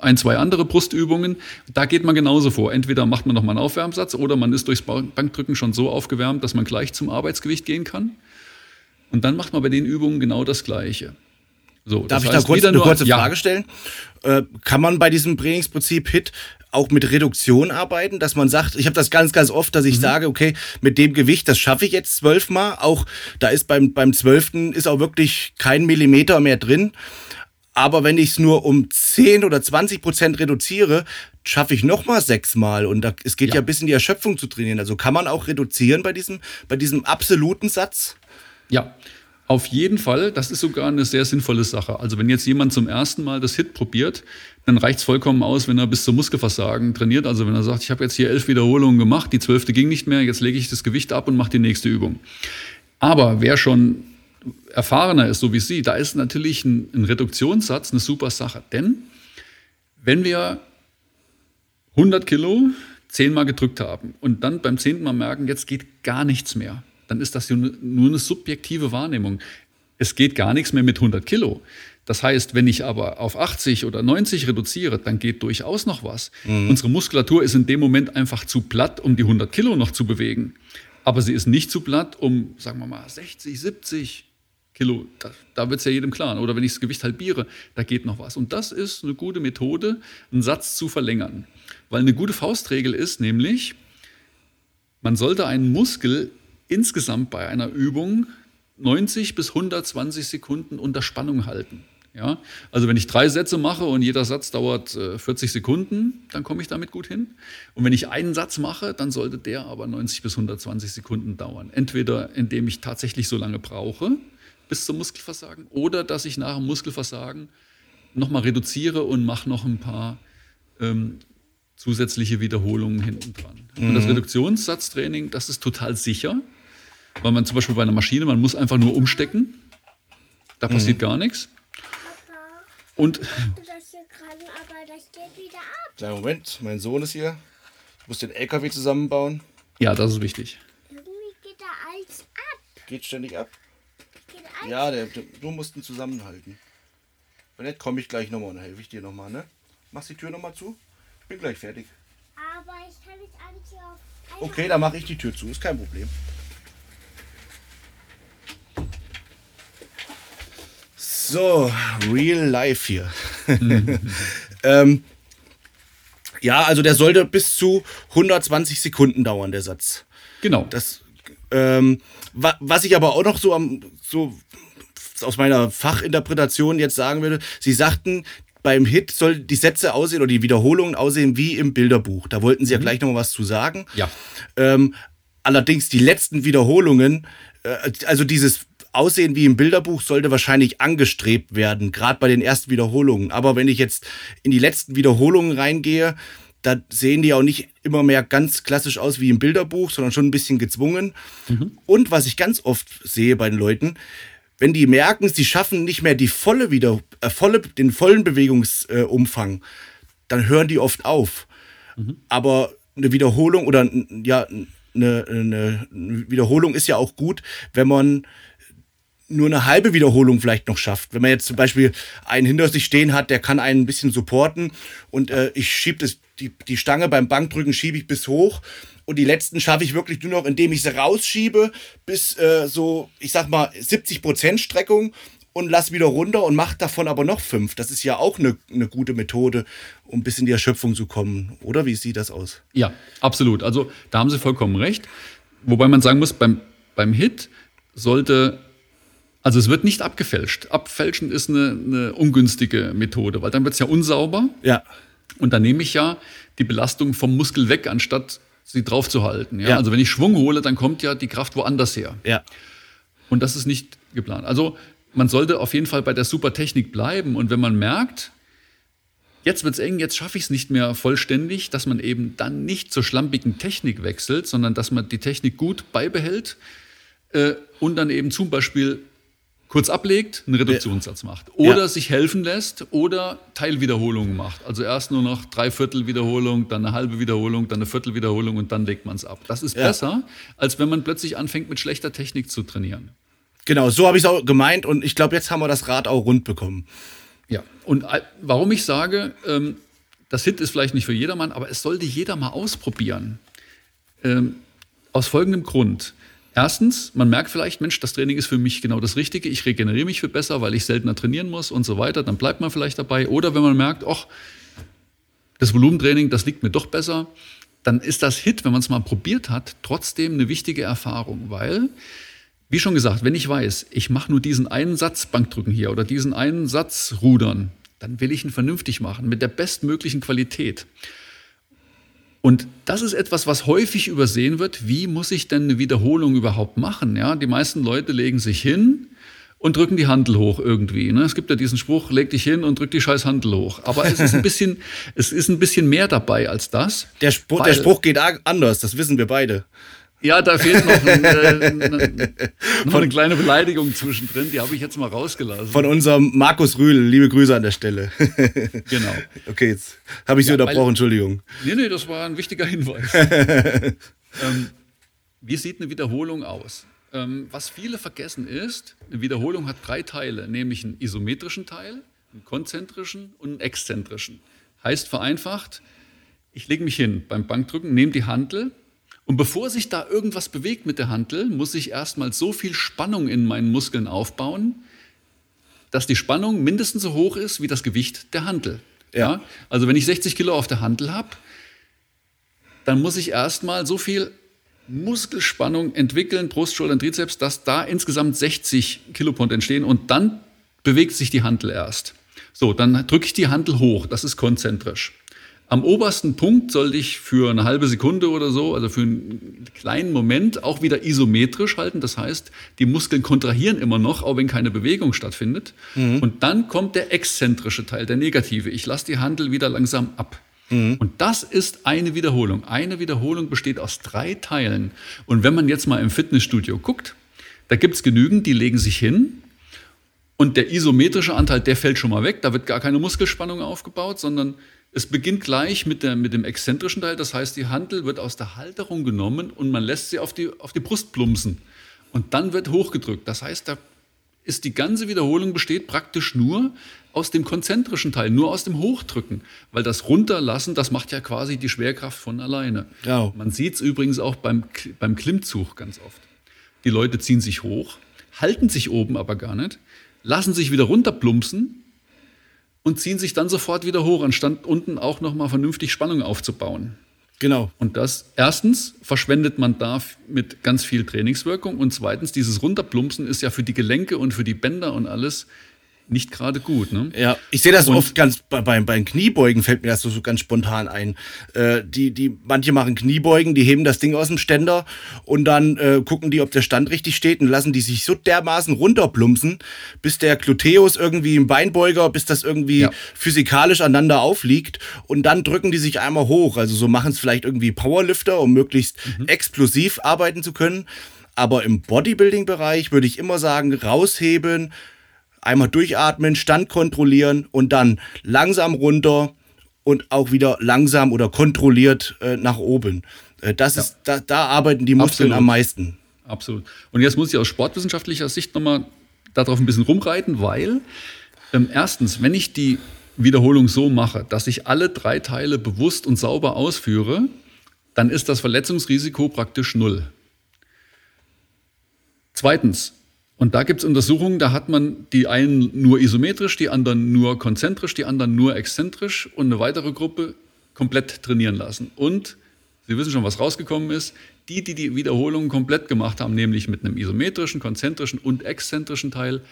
ein, zwei andere Brustübungen. Da geht man genauso vor. Entweder macht man noch mal einen Aufwärmsatz oder man ist durchs Bankdrücken schon so aufgewärmt, dass man gleich zum Arbeitsgewicht gehen kann. Und dann macht man bei den Übungen genau das Gleiche. So, Darf ich da kurz eine kurze Frage ja. stellen? Äh, kann man bei diesem Trainingsprinzip HIT auch mit Reduktion arbeiten, dass man sagt, ich habe das ganz, ganz oft, dass ich mhm. sage, okay, mit dem Gewicht, das schaffe ich jetzt zwölfmal. Auch da ist beim, beim zwölften ist auch wirklich kein Millimeter mehr drin. Aber wenn ich es nur um 10 oder 20 Prozent reduziere, schaffe ich nochmal sechsmal. Und da, es geht ja. ja bis in die Erschöpfung zu trainieren. Also kann man auch reduzieren bei diesem, bei diesem absoluten Satz? Ja, auf jeden Fall, das ist sogar eine sehr sinnvolle Sache. Also wenn jetzt jemand zum ersten Mal das Hit probiert, dann reicht es vollkommen aus, wenn er bis zum Muskelversagen trainiert. Also wenn er sagt, ich habe jetzt hier elf Wiederholungen gemacht, die zwölfte ging nicht mehr, jetzt lege ich das Gewicht ab und mache die nächste Übung. Aber wer schon erfahrener ist, so wie Sie, da ist natürlich ein, ein Reduktionssatz eine super Sache. Denn wenn wir 100 Kilo zehnmal gedrückt haben und dann beim zehnten Mal merken, jetzt geht gar nichts mehr, dann ist das nur eine subjektive Wahrnehmung. Es geht gar nichts mehr mit 100 Kilo. Das heißt, wenn ich aber auf 80 oder 90 reduziere, dann geht durchaus noch was. Mhm. Unsere Muskulatur ist in dem Moment einfach zu platt, um die 100 Kilo noch zu bewegen. Aber sie ist nicht zu platt, um, sagen wir mal, 60, 70 Kilo. Da, da wird es ja jedem klar. Oder wenn ich das Gewicht halbiere, da geht noch was. Und das ist eine gute Methode, einen Satz zu verlängern. Weil eine gute Faustregel ist nämlich, man sollte einen Muskel insgesamt bei einer Übung 90 bis 120 Sekunden unter Spannung halten. Ja? Also wenn ich drei Sätze mache und jeder Satz dauert äh, 40 Sekunden, dann komme ich damit gut hin. Und wenn ich einen Satz mache, dann sollte der aber 90 bis 120 Sekunden dauern. Entweder indem ich tatsächlich so lange brauche bis zum Muskelversagen oder dass ich nach dem Muskelversagen nochmal reduziere und mache noch ein paar ähm, zusätzliche Wiederholungen hinten dran. Mhm. Und das Reduktionssatztraining, das ist total sicher, weil man zum Beispiel bei einer Maschine, man muss einfach nur umstecken, da passiert mhm. gar nichts. Und das hier gerade, aber das geht wieder ab. Kleinen Moment, mein Sohn ist hier. Ich muss den LKW zusammenbauen. Ja, das ist wichtig. Irgendwie geht da alles ab. Geht ständig ab? Geht ja, der, der, du musst ihn zusammenhalten. Wenn nicht, komme ich gleich nochmal und helfe ich dir nochmal, ne? Machst die Tür nochmal zu? Ich bin gleich fertig. Aber ich kann nicht alles hier auf Okay, dann mache ich die Tür zu, ist kein Problem. So, real life hier. ähm, ja, also der sollte bis zu 120 Sekunden dauern, der Satz. Genau. Das, ähm, wa was ich aber auch noch so am, so aus meiner Fachinterpretation jetzt sagen würde, Sie sagten, beim Hit soll die Sätze aussehen oder die Wiederholungen aussehen wie im Bilderbuch. Da wollten Sie ja mhm. gleich noch mal was zu sagen. Ja. Ähm, allerdings die letzten Wiederholungen, äh, also dieses Aussehen wie im Bilderbuch sollte wahrscheinlich angestrebt werden, gerade bei den ersten Wiederholungen. Aber wenn ich jetzt in die letzten Wiederholungen reingehe, da sehen die auch nicht immer mehr ganz klassisch aus wie im Bilderbuch, sondern schon ein bisschen gezwungen. Mhm. Und was ich ganz oft sehe bei den Leuten, wenn die merken, sie schaffen nicht mehr die volle wieder, äh, volle, den vollen Bewegungsumfang, äh, dann hören die oft auf. Mhm. Aber eine Wiederholung oder ja, eine, eine Wiederholung ist ja auch gut, wenn man nur eine halbe Wiederholung vielleicht noch schafft. Wenn man jetzt zum Beispiel einen hinter sich stehen hat, der kann einen ein bisschen supporten und äh, ich schiebe die, die Stange beim Bankdrücken schiebe ich bis hoch und die letzten schaffe ich wirklich nur noch, indem ich sie rausschiebe bis äh, so, ich sag mal, 70 Prozent Streckung und lass wieder runter und mach davon aber noch fünf. Das ist ja auch eine, eine gute Methode, um bis in die Erschöpfung zu kommen. Oder wie sieht das aus? Ja, absolut. Also da haben Sie vollkommen recht. Wobei man sagen muss, beim, beim Hit sollte also es wird nicht abgefälscht. Abfälschen ist eine, eine ungünstige Methode, weil dann wird es ja unsauber. Ja. Und dann nehme ich ja die Belastung vom Muskel weg, anstatt sie draufzuhalten. Ja? ja? Also wenn ich Schwung hole, dann kommt ja die Kraft woanders her. Ja. Und das ist nicht geplant. Also man sollte auf jeden Fall bei der Supertechnik bleiben. Und wenn man merkt, jetzt wird es eng, jetzt schaffe ich es nicht mehr vollständig, dass man eben dann nicht zur schlampigen Technik wechselt, sondern dass man die Technik gut beibehält äh, und dann eben zum Beispiel kurz ablegt, einen Reduktionssatz macht. Oder ja. sich helfen lässt oder Teilwiederholungen macht. Also erst nur noch dreiviertel Wiederholung, dann eine halbe Wiederholung, dann eine Viertelwiederholung und dann legt man es ab. Das ist ja. besser, als wenn man plötzlich anfängt, mit schlechter Technik zu trainieren. Genau, so habe ich es auch gemeint und ich glaube, jetzt haben wir das Rad auch rund bekommen. Ja, und warum ich sage, ähm, das Hit ist vielleicht nicht für jedermann, aber es sollte jeder mal ausprobieren. Ähm, aus folgendem Grund. Erstens, man merkt vielleicht, Mensch, das Training ist für mich genau das Richtige, ich regeneriere mich viel besser, weil ich seltener trainieren muss und so weiter, dann bleibt man vielleicht dabei. Oder wenn man merkt, ach, das Volumentraining, das liegt mir doch besser, dann ist das Hit, wenn man es mal probiert hat, trotzdem eine wichtige Erfahrung, weil, wie schon gesagt, wenn ich weiß, ich mache nur diesen einen Satz Bankdrücken hier oder diesen einen Satz Rudern, dann will ich ihn vernünftig machen, mit der bestmöglichen Qualität. Und das ist etwas, was häufig übersehen wird. Wie muss ich denn eine Wiederholung überhaupt machen? Ja, die meisten Leute legen sich hin und drücken die Handel hoch irgendwie. Ne? Es gibt ja diesen Spruch, leg dich hin und drück die scheiß Handel hoch. Aber es ist ein bisschen, es ist ein bisschen mehr dabei als das. Der, Spruch, der Spruch geht anders, das wissen wir beide. Ja, da fehlt noch, ein, äh, noch eine kleine Beleidigung zwischendrin, die habe ich jetzt mal rausgelassen. Von unserem Markus Rühl, liebe Grüße an der Stelle. genau. Okay, jetzt habe ich Sie ja, unterbrochen, weil, Entschuldigung. Nee, nee, das war ein wichtiger Hinweis. ähm, wie sieht eine Wiederholung aus? Ähm, was viele vergessen ist, eine Wiederholung hat drei Teile, nämlich einen isometrischen Teil, einen konzentrischen und einen exzentrischen. Heißt vereinfacht, ich lege mich hin beim Bankdrücken, nehme die Handel, und bevor sich da irgendwas bewegt mit der Hantel, muss ich erstmal so viel Spannung in meinen Muskeln aufbauen, dass die Spannung mindestens so hoch ist wie das Gewicht der Hantel. Ja. ja? Also wenn ich 60 Kilo auf der Hantel habe, dann muss ich erstmal so viel Muskelspannung entwickeln, Brust, Schultern, Trizeps, dass da insgesamt 60 Kilopond entstehen und dann bewegt sich die Hantel erst. So, dann drücke ich die Hantel hoch, das ist konzentrisch. Am obersten Punkt sollte ich für eine halbe Sekunde oder so, also für einen kleinen Moment, auch wieder isometrisch halten. Das heißt, die Muskeln kontrahieren immer noch, auch wenn keine Bewegung stattfindet. Mhm. Und dann kommt der exzentrische Teil, der negative. Ich lasse die Handel wieder langsam ab. Mhm. Und das ist eine Wiederholung. Eine Wiederholung besteht aus drei Teilen. Und wenn man jetzt mal im Fitnessstudio guckt, da gibt es genügend, die legen sich hin und der isometrische Anteil, der fällt schon mal weg. Da wird gar keine Muskelspannung aufgebaut, sondern es beginnt gleich mit, der, mit dem exzentrischen Teil. Das heißt, die Handel wird aus der Halterung genommen und man lässt sie auf die, auf die Brust plumpsen. Und dann wird hochgedrückt. Das heißt, da ist die ganze Wiederholung besteht praktisch nur aus dem konzentrischen Teil, nur aus dem Hochdrücken. Weil das Runterlassen, das macht ja quasi die Schwerkraft von alleine. Ja. Man sieht es übrigens auch beim, beim Klimmzug ganz oft. Die Leute ziehen sich hoch, halten sich oben aber gar nicht, lassen sich wieder runterplumpsen und ziehen sich dann sofort wieder hoch, anstatt unten auch nochmal vernünftig Spannung aufzubauen. Genau. Und das, erstens, verschwendet man da mit ganz viel Trainingswirkung und zweitens, dieses Runterplumpsen ist ja für die Gelenke und für die Bänder und alles nicht gerade gut. Ne? Ja, ich sehe das und oft ganz bei, bei, beim Kniebeugen fällt mir das so, so ganz spontan ein. Äh, die, die, manche machen Kniebeugen, die heben das Ding aus dem Ständer und dann äh, gucken die, ob der Stand richtig steht und lassen die sich so dermaßen runterplumpsen, bis der Gluteus irgendwie im Beinbeuger, bis das irgendwie ja. physikalisch aneinander aufliegt und dann drücken die sich einmal hoch. Also so machen es vielleicht irgendwie Powerlifter, um möglichst mhm. explosiv arbeiten zu können. Aber im Bodybuilding-Bereich würde ich immer sagen, rausheben, einmal durchatmen, Stand kontrollieren und dann langsam runter und auch wieder langsam oder kontrolliert äh, nach oben. Äh, das ja. ist, da, da, arbeiten die Muskeln Absolut. am meisten. Absolut. Und jetzt muss ich aus sportwissenschaftlicher Sicht nochmal darauf ein bisschen rumreiten, weil ähm, erstens, wenn ich die Wiederholung so mache, dass ich alle drei Teile bewusst und sauber ausführe, dann ist das Verletzungsrisiko praktisch null. Zweitens, und da gibt es Untersuchungen, da hat man die einen nur isometrisch, die anderen nur konzentrisch, die anderen nur exzentrisch und eine weitere Gruppe komplett trainieren lassen. Und Sie wissen schon, was rausgekommen ist. Die, die die Wiederholungen komplett gemacht haben, nämlich mit einem isometrischen, konzentrischen und exzentrischen Teil,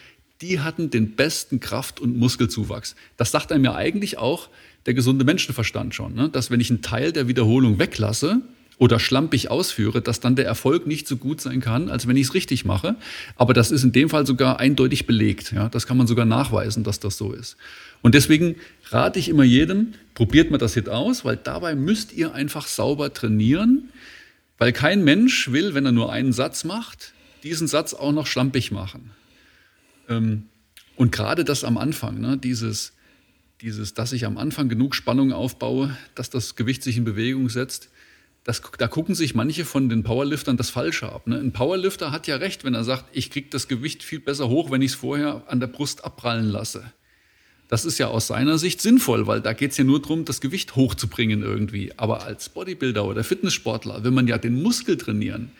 die hatten den besten Kraft- und Muskelzuwachs. Das sagt einem ja eigentlich auch der gesunde Menschenverstand schon, ne? dass wenn ich einen Teil der Wiederholung weglasse, oder schlampig ausführe, dass dann der Erfolg nicht so gut sein kann, als wenn ich es richtig mache. Aber das ist in dem Fall sogar eindeutig belegt. Ja? Das kann man sogar nachweisen, dass das so ist. Und deswegen rate ich immer jedem, probiert mal das jetzt aus, weil dabei müsst ihr einfach sauber trainieren, weil kein Mensch will, wenn er nur einen Satz macht, diesen Satz auch noch schlampig machen. Ähm, und gerade das am Anfang, ne, dieses, dieses, dass ich am Anfang genug Spannung aufbaue, dass das Gewicht sich in Bewegung setzt, das, da gucken sich manche von den Powerliftern das Falsche ab. Ne? Ein Powerlifter hat ja recht, wenn er sagt, ich kriege das Gewicht viel besser hoch, wenn ich es vorher an der Brust abprallen lasse. Das ist ja aus seiner Sicht sinnvoll, weil da geht es ja nur darum, das Gewicht hochzubringen irgendwie. Aber als Bodybuilder oder Fitnesssportler will man ja den Muskel trainieren.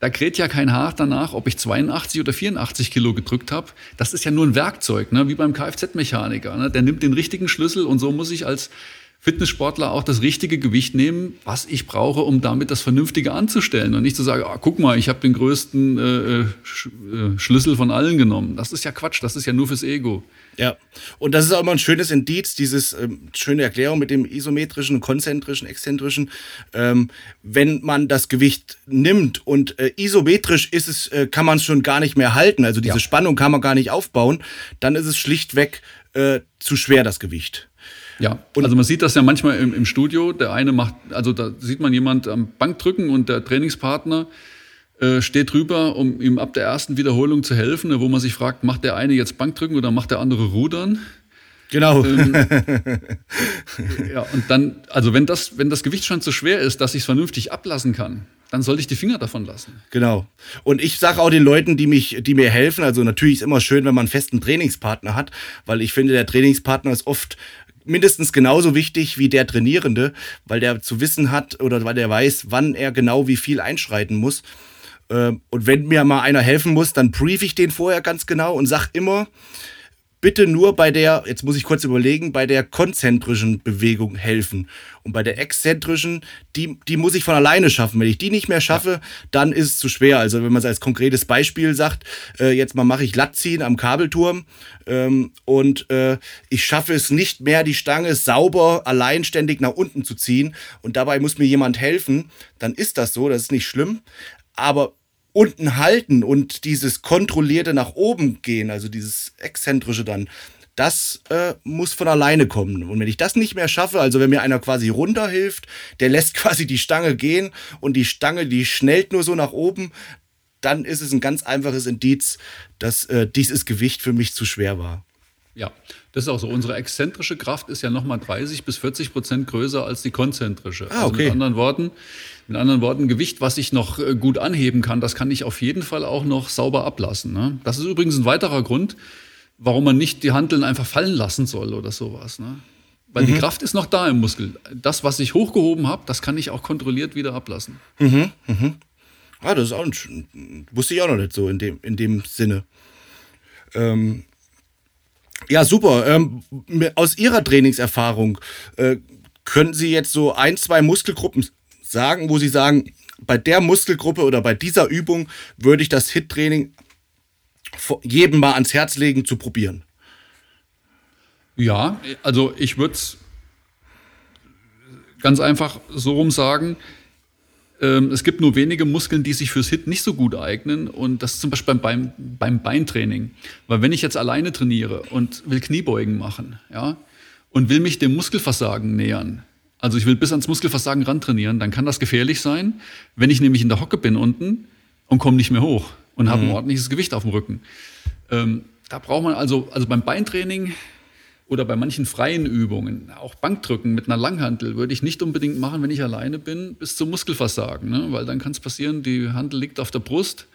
Da kräht ja kein Haar danach, ob ich 82 oder 84 Kilo gedrückt habe. Das ist ja nur ein Werkzeug, ne? wie beim Kfz-Mechaniker. Ne? Der nimmt den richtigen Schlüssel und so muss ich als Fitnesssportler auch das richtige Gewicht nehmen, was ich brauche, um damit das Vernünftige anzustellen und nicht zu sagen, ah, guck mal, ich habe den größten äh, Sch äh, Schlüssel von allen genommen. Das ist ja Quatsch, das ist ja nur fürs Ego. Ja, und das ist auch immer ein schönes Indiz, dieses ähm, schöne Erklärung mit dem isometrischen, konzentrischen, exzentrischen. Ähm, wenn man das Gewicht nimmt und äh, isometrisch ist es, äh, kann man es schon gar nicht mehr halten, also diese ja. Spannung kann man gar nicht aufbauen, dann ist es schlichtweg äh, zu schwer, das Gewicht. Ja, und also man sieht das ja manchmal im, im Studio. Der eine macht, also da sieht man jemand am Bankdrücken und der Trainingspartner äh, steht drüber, um ihm ab der ersten Wiederholung zu helfen, wo man sich fragt, macht der eine jetzt Bankdrücken oder macht der andere Rudern? Genau. Ähm, ja, und dann, also wenn das, wenn das Gewicht schon zu schwer ist, dass ich es vernünftig ablassen kann, dann sollte ich die Finger davon lassen. Genau. Und ich sage auch den Leuten, die mich, die mir helfen, also natürlich ist immer schön, wenn man einen festen Trainingspartner hat, weil ich finde, der Trainingspartner ist oft mindestens genauso wichtig wie der Trainierende, weil der zu wissen hat oder weil der weiß, wann er genau wie viel einschreiten muss. Ähm, und wenn mir mal einer helfen muss, dann brief ich den vorher ganz genau und sag immer, bitte nur bei der, jetzt muss ich kurz überlegen, bei der konzentrischen Bewegung helfen. Und bei der exzentrischen, die, die muss ich von alleine schaffen. Wenn ich die nicht mehr schaffe, ja. dann ist es zu schwer. Also wenn man es als konkretes Beispiel sagt, äh, jetzt mal mache ich Lattziehen am Kabelturm ähm, und äh, ich schaffe es nicht mehr, die Stange sauber, alleinständig nach unten zu ziehen und dabei muss mir jemand helfen, dann ist das so, das ist nicht schlimm. Aber unten halten und dieses kontrollierte nach oben gehen, also dieses exzentrische dann, das äh, muss von alleine kommen. Und wenn ich das nicht mehr schaffe, also wenn mir einer quasi runterhilft, der lässt quasi die Stange gehen und die Stange, die schnellt nur so nach oben, dann ist es ein ganz einfaches Indiz, dass äh, dieses Gewicht für mich zu schwer war. Ja, das ist auch so. Unsere exzentrische Kraft ist ja nochmal 30 bis 40 Prozent größer als die konzentrische. Ah, okay. Also mit anderen Worten, mit anderen Worten, Gewicht, was ich noch äh, gut anheben kann, das kann ich auf jeden Fall auch noch sauber ablassen. Ne? Das ist übrigens ein weiterer Grund, warum man nicht die Handeln einfach fallen lassen soll oder sowas. Ne? Weil mhm. die Kraft ist noch da im Muskel. Das, was ich hochgehoben habe, das kann ich auch kontrolliert wieder ablassen. Mhm, mhm. Ah, das ist auch ein, wusste ich auch noch nicht so in dem, in dem Sinne. Ähm, ja, super. Ähm, aus Ihrer Trainingserfahrung äh, können Sie jetzt so ein, zwei Muskelgruppen sagen, wo Sie sagen, bei der Muskelgruppe oder bei dieser Übung würde ich das HIT-Training jedem mal ans Herz legen zu probieren? Ja, also ich würde es ganz einfach so rum sagen, es gibt nur wenige Muskeln, die sich fürs Hit nicht so gut eignen. Und das ist zum Beispiel beim, beim Beintraining. Weil wenn ich jetzt alleine trainiere und will Kniebeugen machen, ja, und will mich dem Muskelversagen nähern, also ich will bis ans Muskelversagen rantrainieren, dann kann das gefährlich sein, wenn ich nämlich in der Hocke bin unten und komme nicht mehr hoch und mhm. habe ein ordentliches Gewicht auf dem Rücken. Ähm, da braucht man also, also beim Beintraining oder bei manchen freien Übungen, auch Bankdrücken mit einer Langhantel, würde ich nicht unbedingt machen, wenn ich alleine bin, bis zum Muskelversagen. Ne? Weil dann kann es passieren, die Hantel liegt auf der Brust.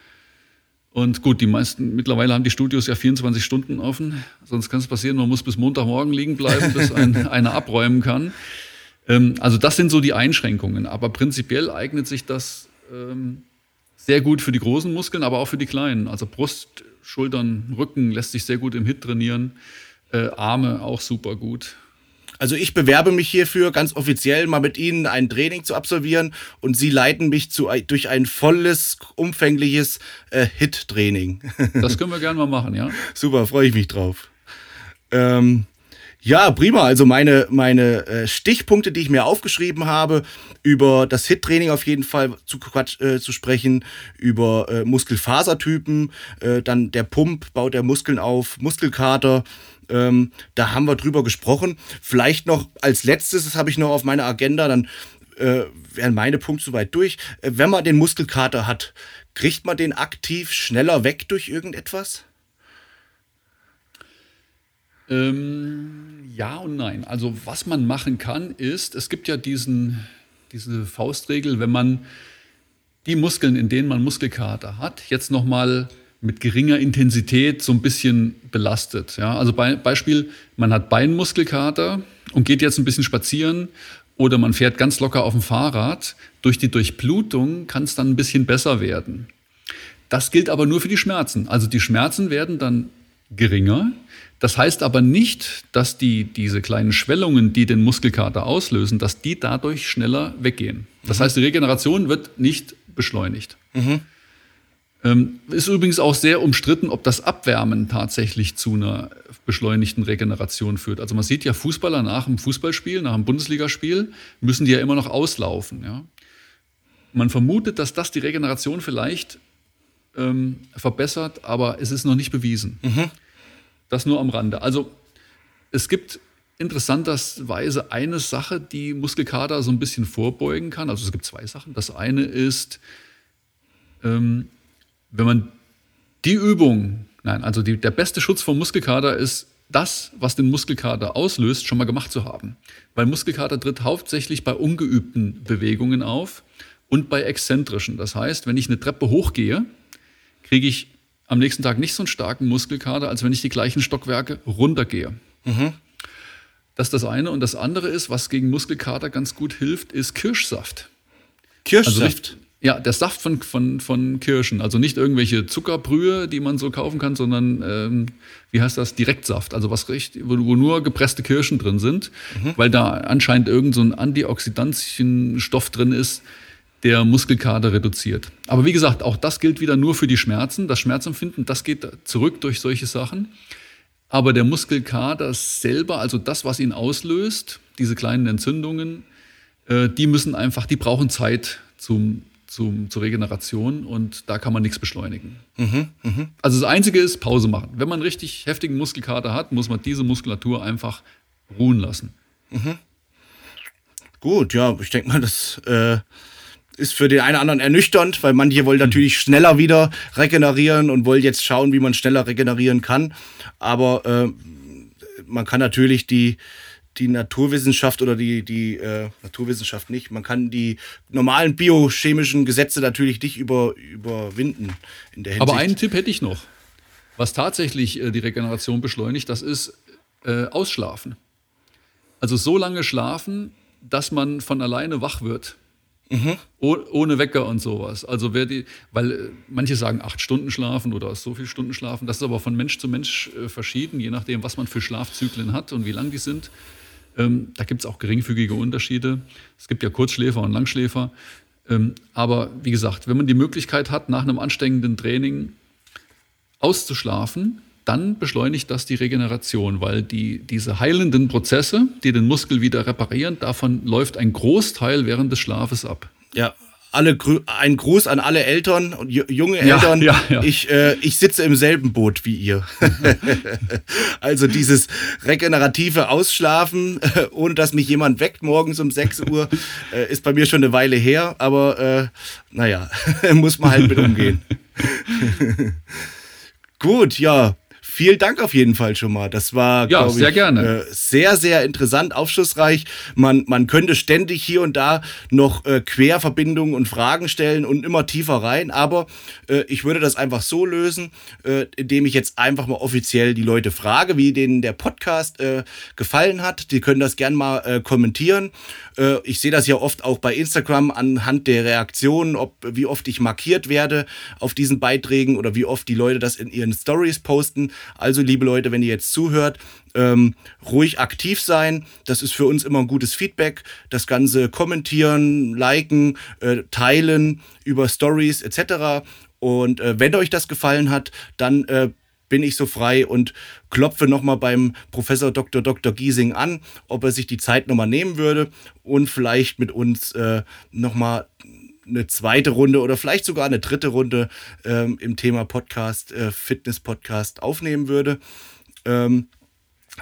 Und gut, die meisten, mittlerweile haben die Studios ja 24 Stunden offen. Sonst kann es passieren, man muss bis Montagmorgen liegen bleiben, bis ein, einer abräumen kann. Ähm, also das sind so die Einschränkungen. Aber prinzipiell eignet sich das ähm, sehr gut für die großen Muskeln, aber auch für die kleinen. Also Brust, Schultern, Rücken lässt sich sehr gut im Hit trainieren. Äh, Arme auch super gut. Also ich bewerbe mich hierfür ganz offiziell mal mit Ihnen ein Training zu absolvieren und Sie leiten mich zu, durch ein volles, umfängliches äh, Hit-Training. Das können wir gerne mal machen, ja. Super, freue ich mich drauf. Ähm, ja, prima. Also meine, meine äh, Stichpunkte, die ich mir aufgeschrieben habe, über das HIT-Training auf jeden Fall zu, äh, zu sprechen, über äh, Muskelfasertypen, äh, dann der Pump baut der Muskeln auf, Muskelkater, ähm, da haben wir drüber gesprochen. Vielleicht noch als letztes, das habe ich noch auf meiner Agenda, dann äh, wären meine Punkte soweit durch. Äh, wenn man den Muskelkater hat, kriegt man den aktiv schneller weg durch irgendetwas? Ähm, ja und nein. Also was man machen kann, ist, es gibt ja diesen, diese Faustregel, wenn man die Muskeln, in denen man Muskelkater hat, jetzt nochmal mit geringer Intensität so ein bisschen belastet. Ja? Also Be Beispiel, man hat Beinmuskelkater und geht jetzt ein bisschen spazieren oder man fährt ganz locker auf dem Fahrrad. Durch die Durchblutung kann es dann ein bisschen besser werden. Das gilt aber nur für die Schmerzen. Also die Schmerzen werden dann geringer. Das heißt aber nicht, dass die, diese kleinen Schwellungen, die den Muskelkater auslösen, dass die dadurch schneller weggehen. Das mhm. heißt, die Regeneration wird nicht beschleunigt. Mhm. Ähm, ist übrigens auch sehr umstritten, ob das Abwärmen tatsächlich zu einer beschleunigten Regeneration führt. Also man sieht ja Fußballer nach dem Fußballspiel, nach dem Bundesligaspiel, müssen die ja immer noch auslaufen. Ja? Man vermutet, dass das die Regeneration vielleicht ähm, verbessert, aber es ist noch nicht bewiesen. Mhm. Das nur am Rande. Also es gibt interessanterweise eine Sache, die Muskelkater so ein bisschen vorbeugen kann. Also es gibt zwei Sachen. Das eine ist, ähm, wenn man die Übung, nein, also die, der beste Schutz vom Muskelkater ist, das, was den Muskelkater auslöst, schon mal gemacht zu haben. Weil Muskelkater tritt hauptsächlich bei ungeübten Bewegungen auf und bei exzentrischen. Das heißt, wenn ich eine Treppe hochgehe, kriege ich am nächsten Tag nicht so einen starken Muskelkater, als wenn ich die gleichen Stockwerke runtergehe. Mhm. Das ist das eine. Und das andere ist, was gegen Muskelkater ganz gut hilft, ist Kirschsaft. Kirschsaft? Also, ja, der Saft von, von, von Kirschen. Also nicht irgendwelche Zuckerbrühe, die man so kaufen kann, sondern, ähm, wie heißt das, Direktsaft. Also was richtig, wo, wo nur gepresste Kirschen drin sind, mhm. weil da anscheinend irgend so ein Antioxidantien-Stoff drin ist, der Muskelkater reduziert. Aber wie gesagt, auch das gilt wieder nur für die Schmerzen. Das Schmerzempfinden, das geht zurück durch solche Sachen. Aber der Muskelkater selber, also das, was ihn auslöst, diese kleinen Entzündungen, äh, die müssen einfach, die brauchen Zeit zum zum, zur Regeneration und da kann man nichts beschleunigen. Mhm, mh. Also das Einzige ist Pause machen. Wenn man richtig heftigen Muskelkater hat, muss man diese Muskulatur einfach ruhen lassen. Mhm. Gut, ja, ich denke mal, das äh, ist für den einen oder anderen ernüchternd, weil manche wollen natürlich schneller wieder regenerieren und wollen jetzt schauen, wie man schneller regenerieren kann. Aber äh, man kann natürlich die, die Naturwissenschaft oder die, die äh, Naturwissenschaft nicht, man kann die normalen biochemischen Gesetze natürlich nicht über, überwinden in der Hinsicht. Aber einen Tipp hätte ich noch. Was tatsächlich äh, die Regeneration beschleunigt, das ist äh, Ausschlafen. Also so lange schlafen, dass man von alleine wach wird. Mhm. Oh, ohne Wecker und sowas. Also wer die, weil äh, manche sagen acht Stunden schlafen oder so viele Stunden schlafen. Das ist aber von Mensch zu Mensch äh, verschieden, je nachdem, was man für Schlafzyklen hat und wie lang die sind. Ähm, da gibt es auch geringfügige Unterschiede. Es gibt ja Kurzschläfer und Langschläfer. Ähm, aber wie gesagt, wenn man die Möglichkeit hat, nach einem anstrengenden Training auszuschlafen, dann beschleunigt das die Regeneration, weil die, diese heilenden Prozesse, die den Muskel wieder reparieren, davon läuft ein Großteil während des Schlafes ab. Ja, alle ein Gruß an alle Eltern und junge Eltern. Ja, ja, ja. Ich, äh, ich sitze im selben Boot wie ihr. also dieses regenerative Ausschlafen, ohne dass mich jemand weckt morgens um 6 Uhr, äh, ist bei mir schon eine Weile her. Aber äh, naja, muss man halt mit umgehen. Gut, ja. Vielen Dank auf jeden Fall schon mal. Das war, ja, sehr ich, gerne. Äh, sehr, sehr interessant, aufschlussreich. Man, man könnte ständig hier und da noch äh, Querverbindungen und Fragen stellen und immer tiefer rein. Aber äh, ich würde das einfach so lösen, äh, indem ich jetzt einfach mal offiziell die Leute frage, wie denen der Podcast äh, gefallen hat. Die können das gerne mal äh, kommentieren. ich sehe das ja oft auch bei Instagram anhand der Reaktionen, ob wie oft ich markiert werde auf diesen Beiträgen oder wie oft die Leute das in ihren Stories posten. Also, liebe Leute, wenn ihr jetzt zuhört, ähm, ruhig aktiv sein. Das ist für uns immer ein gutes Feedback. Das Ganze kommentieren, liken, äh, teilen über Stories etc. Und äh, wenn euch das gefallen hat, dann äh, bin ich so frei und klopfe nochmal beim Professor Dr. Dr. Giesing an, ob er sich die Zeit nochmal nehmen würde und vielleicht mit uns äh, nochmal eine zweite Runde oder vielleicht sogar eine dritte Runde ähm, im Thema Podcast, äh, Fitness-Podcast aufnehmen würde. Ähm,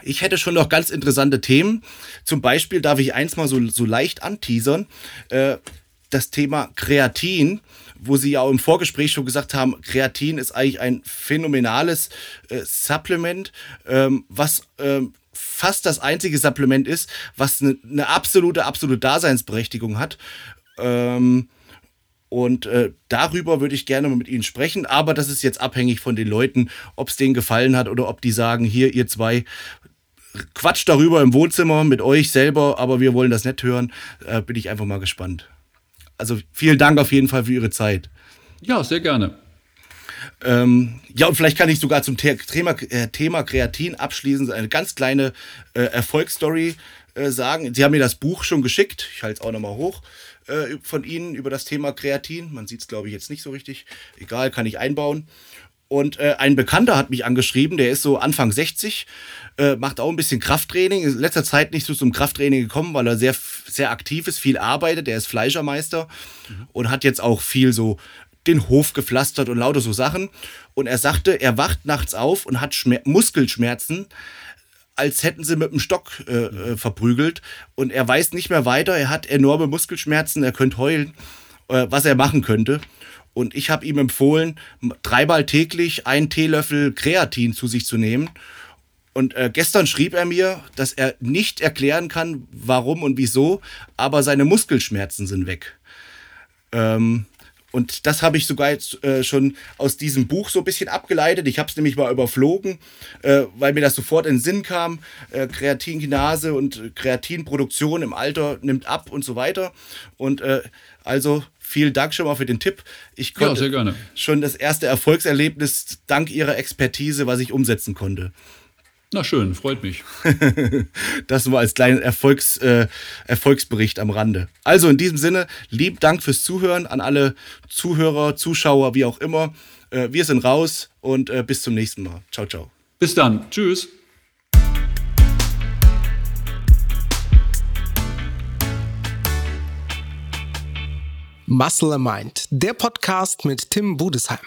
ich hätte schon noch ganz interessante Themen. Zum Beispiel darf ich eins mal so, so leicht anteasern. Äh, das Thema Kreatin, wo Sie ja auch im Vorgespräch schon gesagt haben, Kreatin ist eigentlich ein phänomenales äh, Supplement, ähm, was ähm, fast das einzige Supplement ist, was eine, eine absolute, absolute Daseinsberechtigung hat. Ähm, und äh, darüber würde ich gerne mal mit Ihnen sprechen. Aber das ist jetzt abhängig von den Leuten, ob es denen gefallen hat oder ob die sagen, hier, ihr zwei, quatscht darüber im Wohnzimmer mit euch selber, aber wir wollen das nicht hören. Äh, bin ich einfach mal gespannt. Also vielen Dank auf jeden Fall für Ihre Zeit. Ja, sehr gerne. Ähm, ja, und vielleicht kann ich sogar zum Thema, äh, Thema Kreatin abschließend eine ganz kleine äh, Erfolgsstory äh, sagen. Sie haben mir das Buch schon geschickt. Ich halte es auch nochmal hoch äh, von Ihnen über das Thema Kreatin. Man sieht es, glaube ich, jetzt nicht so richtig. Egal, kann ich einbauen. Und äh, ein Bekannter hat mich angeschrieben, der ist so Anfang 60, äh, macht auch ein bisschen Krafttraining. Ist in letzter Zeit nicht so zum Krafttraining gekommen, weil er sehr, sehr aktiv ist, viel arbeitet. Der ist Fleischermeister mhm. und hat jetzt auch viel so den Hof gepflastert und lauter so Sachen. Und er sagte, er wacht nachts auf und hat Schmer Muskelschmerzen, als hätten sie mit dem Stock äh, äh, verprügelt. Und er weiß nicht mehr weiter. Er hat enorme Muskelschmerzen, er könnte heulen, äh, was er machen könnte. Und ich habe ihm empfohlen, dreimal täglich einen Teelöffel Kreatin zu sich zu nehmen. Und äh, gestern schrieb er mir, dass er nicht erklären kann, warum und wieso, aber seine Muskelschmerzen sind weg. Ähm, und das habe ich sogar jetzt äh, schon aus diesem Buch so ein bisschen abgeleitet. Ich habe es nämlich mal überflogen, äh, weil mir das sofort in den Sinn kam. Äh, Kreatinkinase und Kreatinproduktion im Alter nimmt ab und so weiter. Und äh, also vielen Dank schon mal für den Tipp. Ich konnte ja, schon das erste Erfolgserlebnis dank Ihrer Expertise, was ich umsetzen konnte. Na schön, freut mich. das nur als kleinen Erfolgs, äh, Erfolgsbericht am Rande. Also in diesem Sinne, lieb Dank fürs Zuhören an alle Zuhörer, Zuschauer, wie auch immer. Äh, wir sind raus und äh, bis zum nächsten Mal. Ciao, ciao. Bis dann. Tschüss. Muscle Mind, der Podcast mit Tim Budesheim.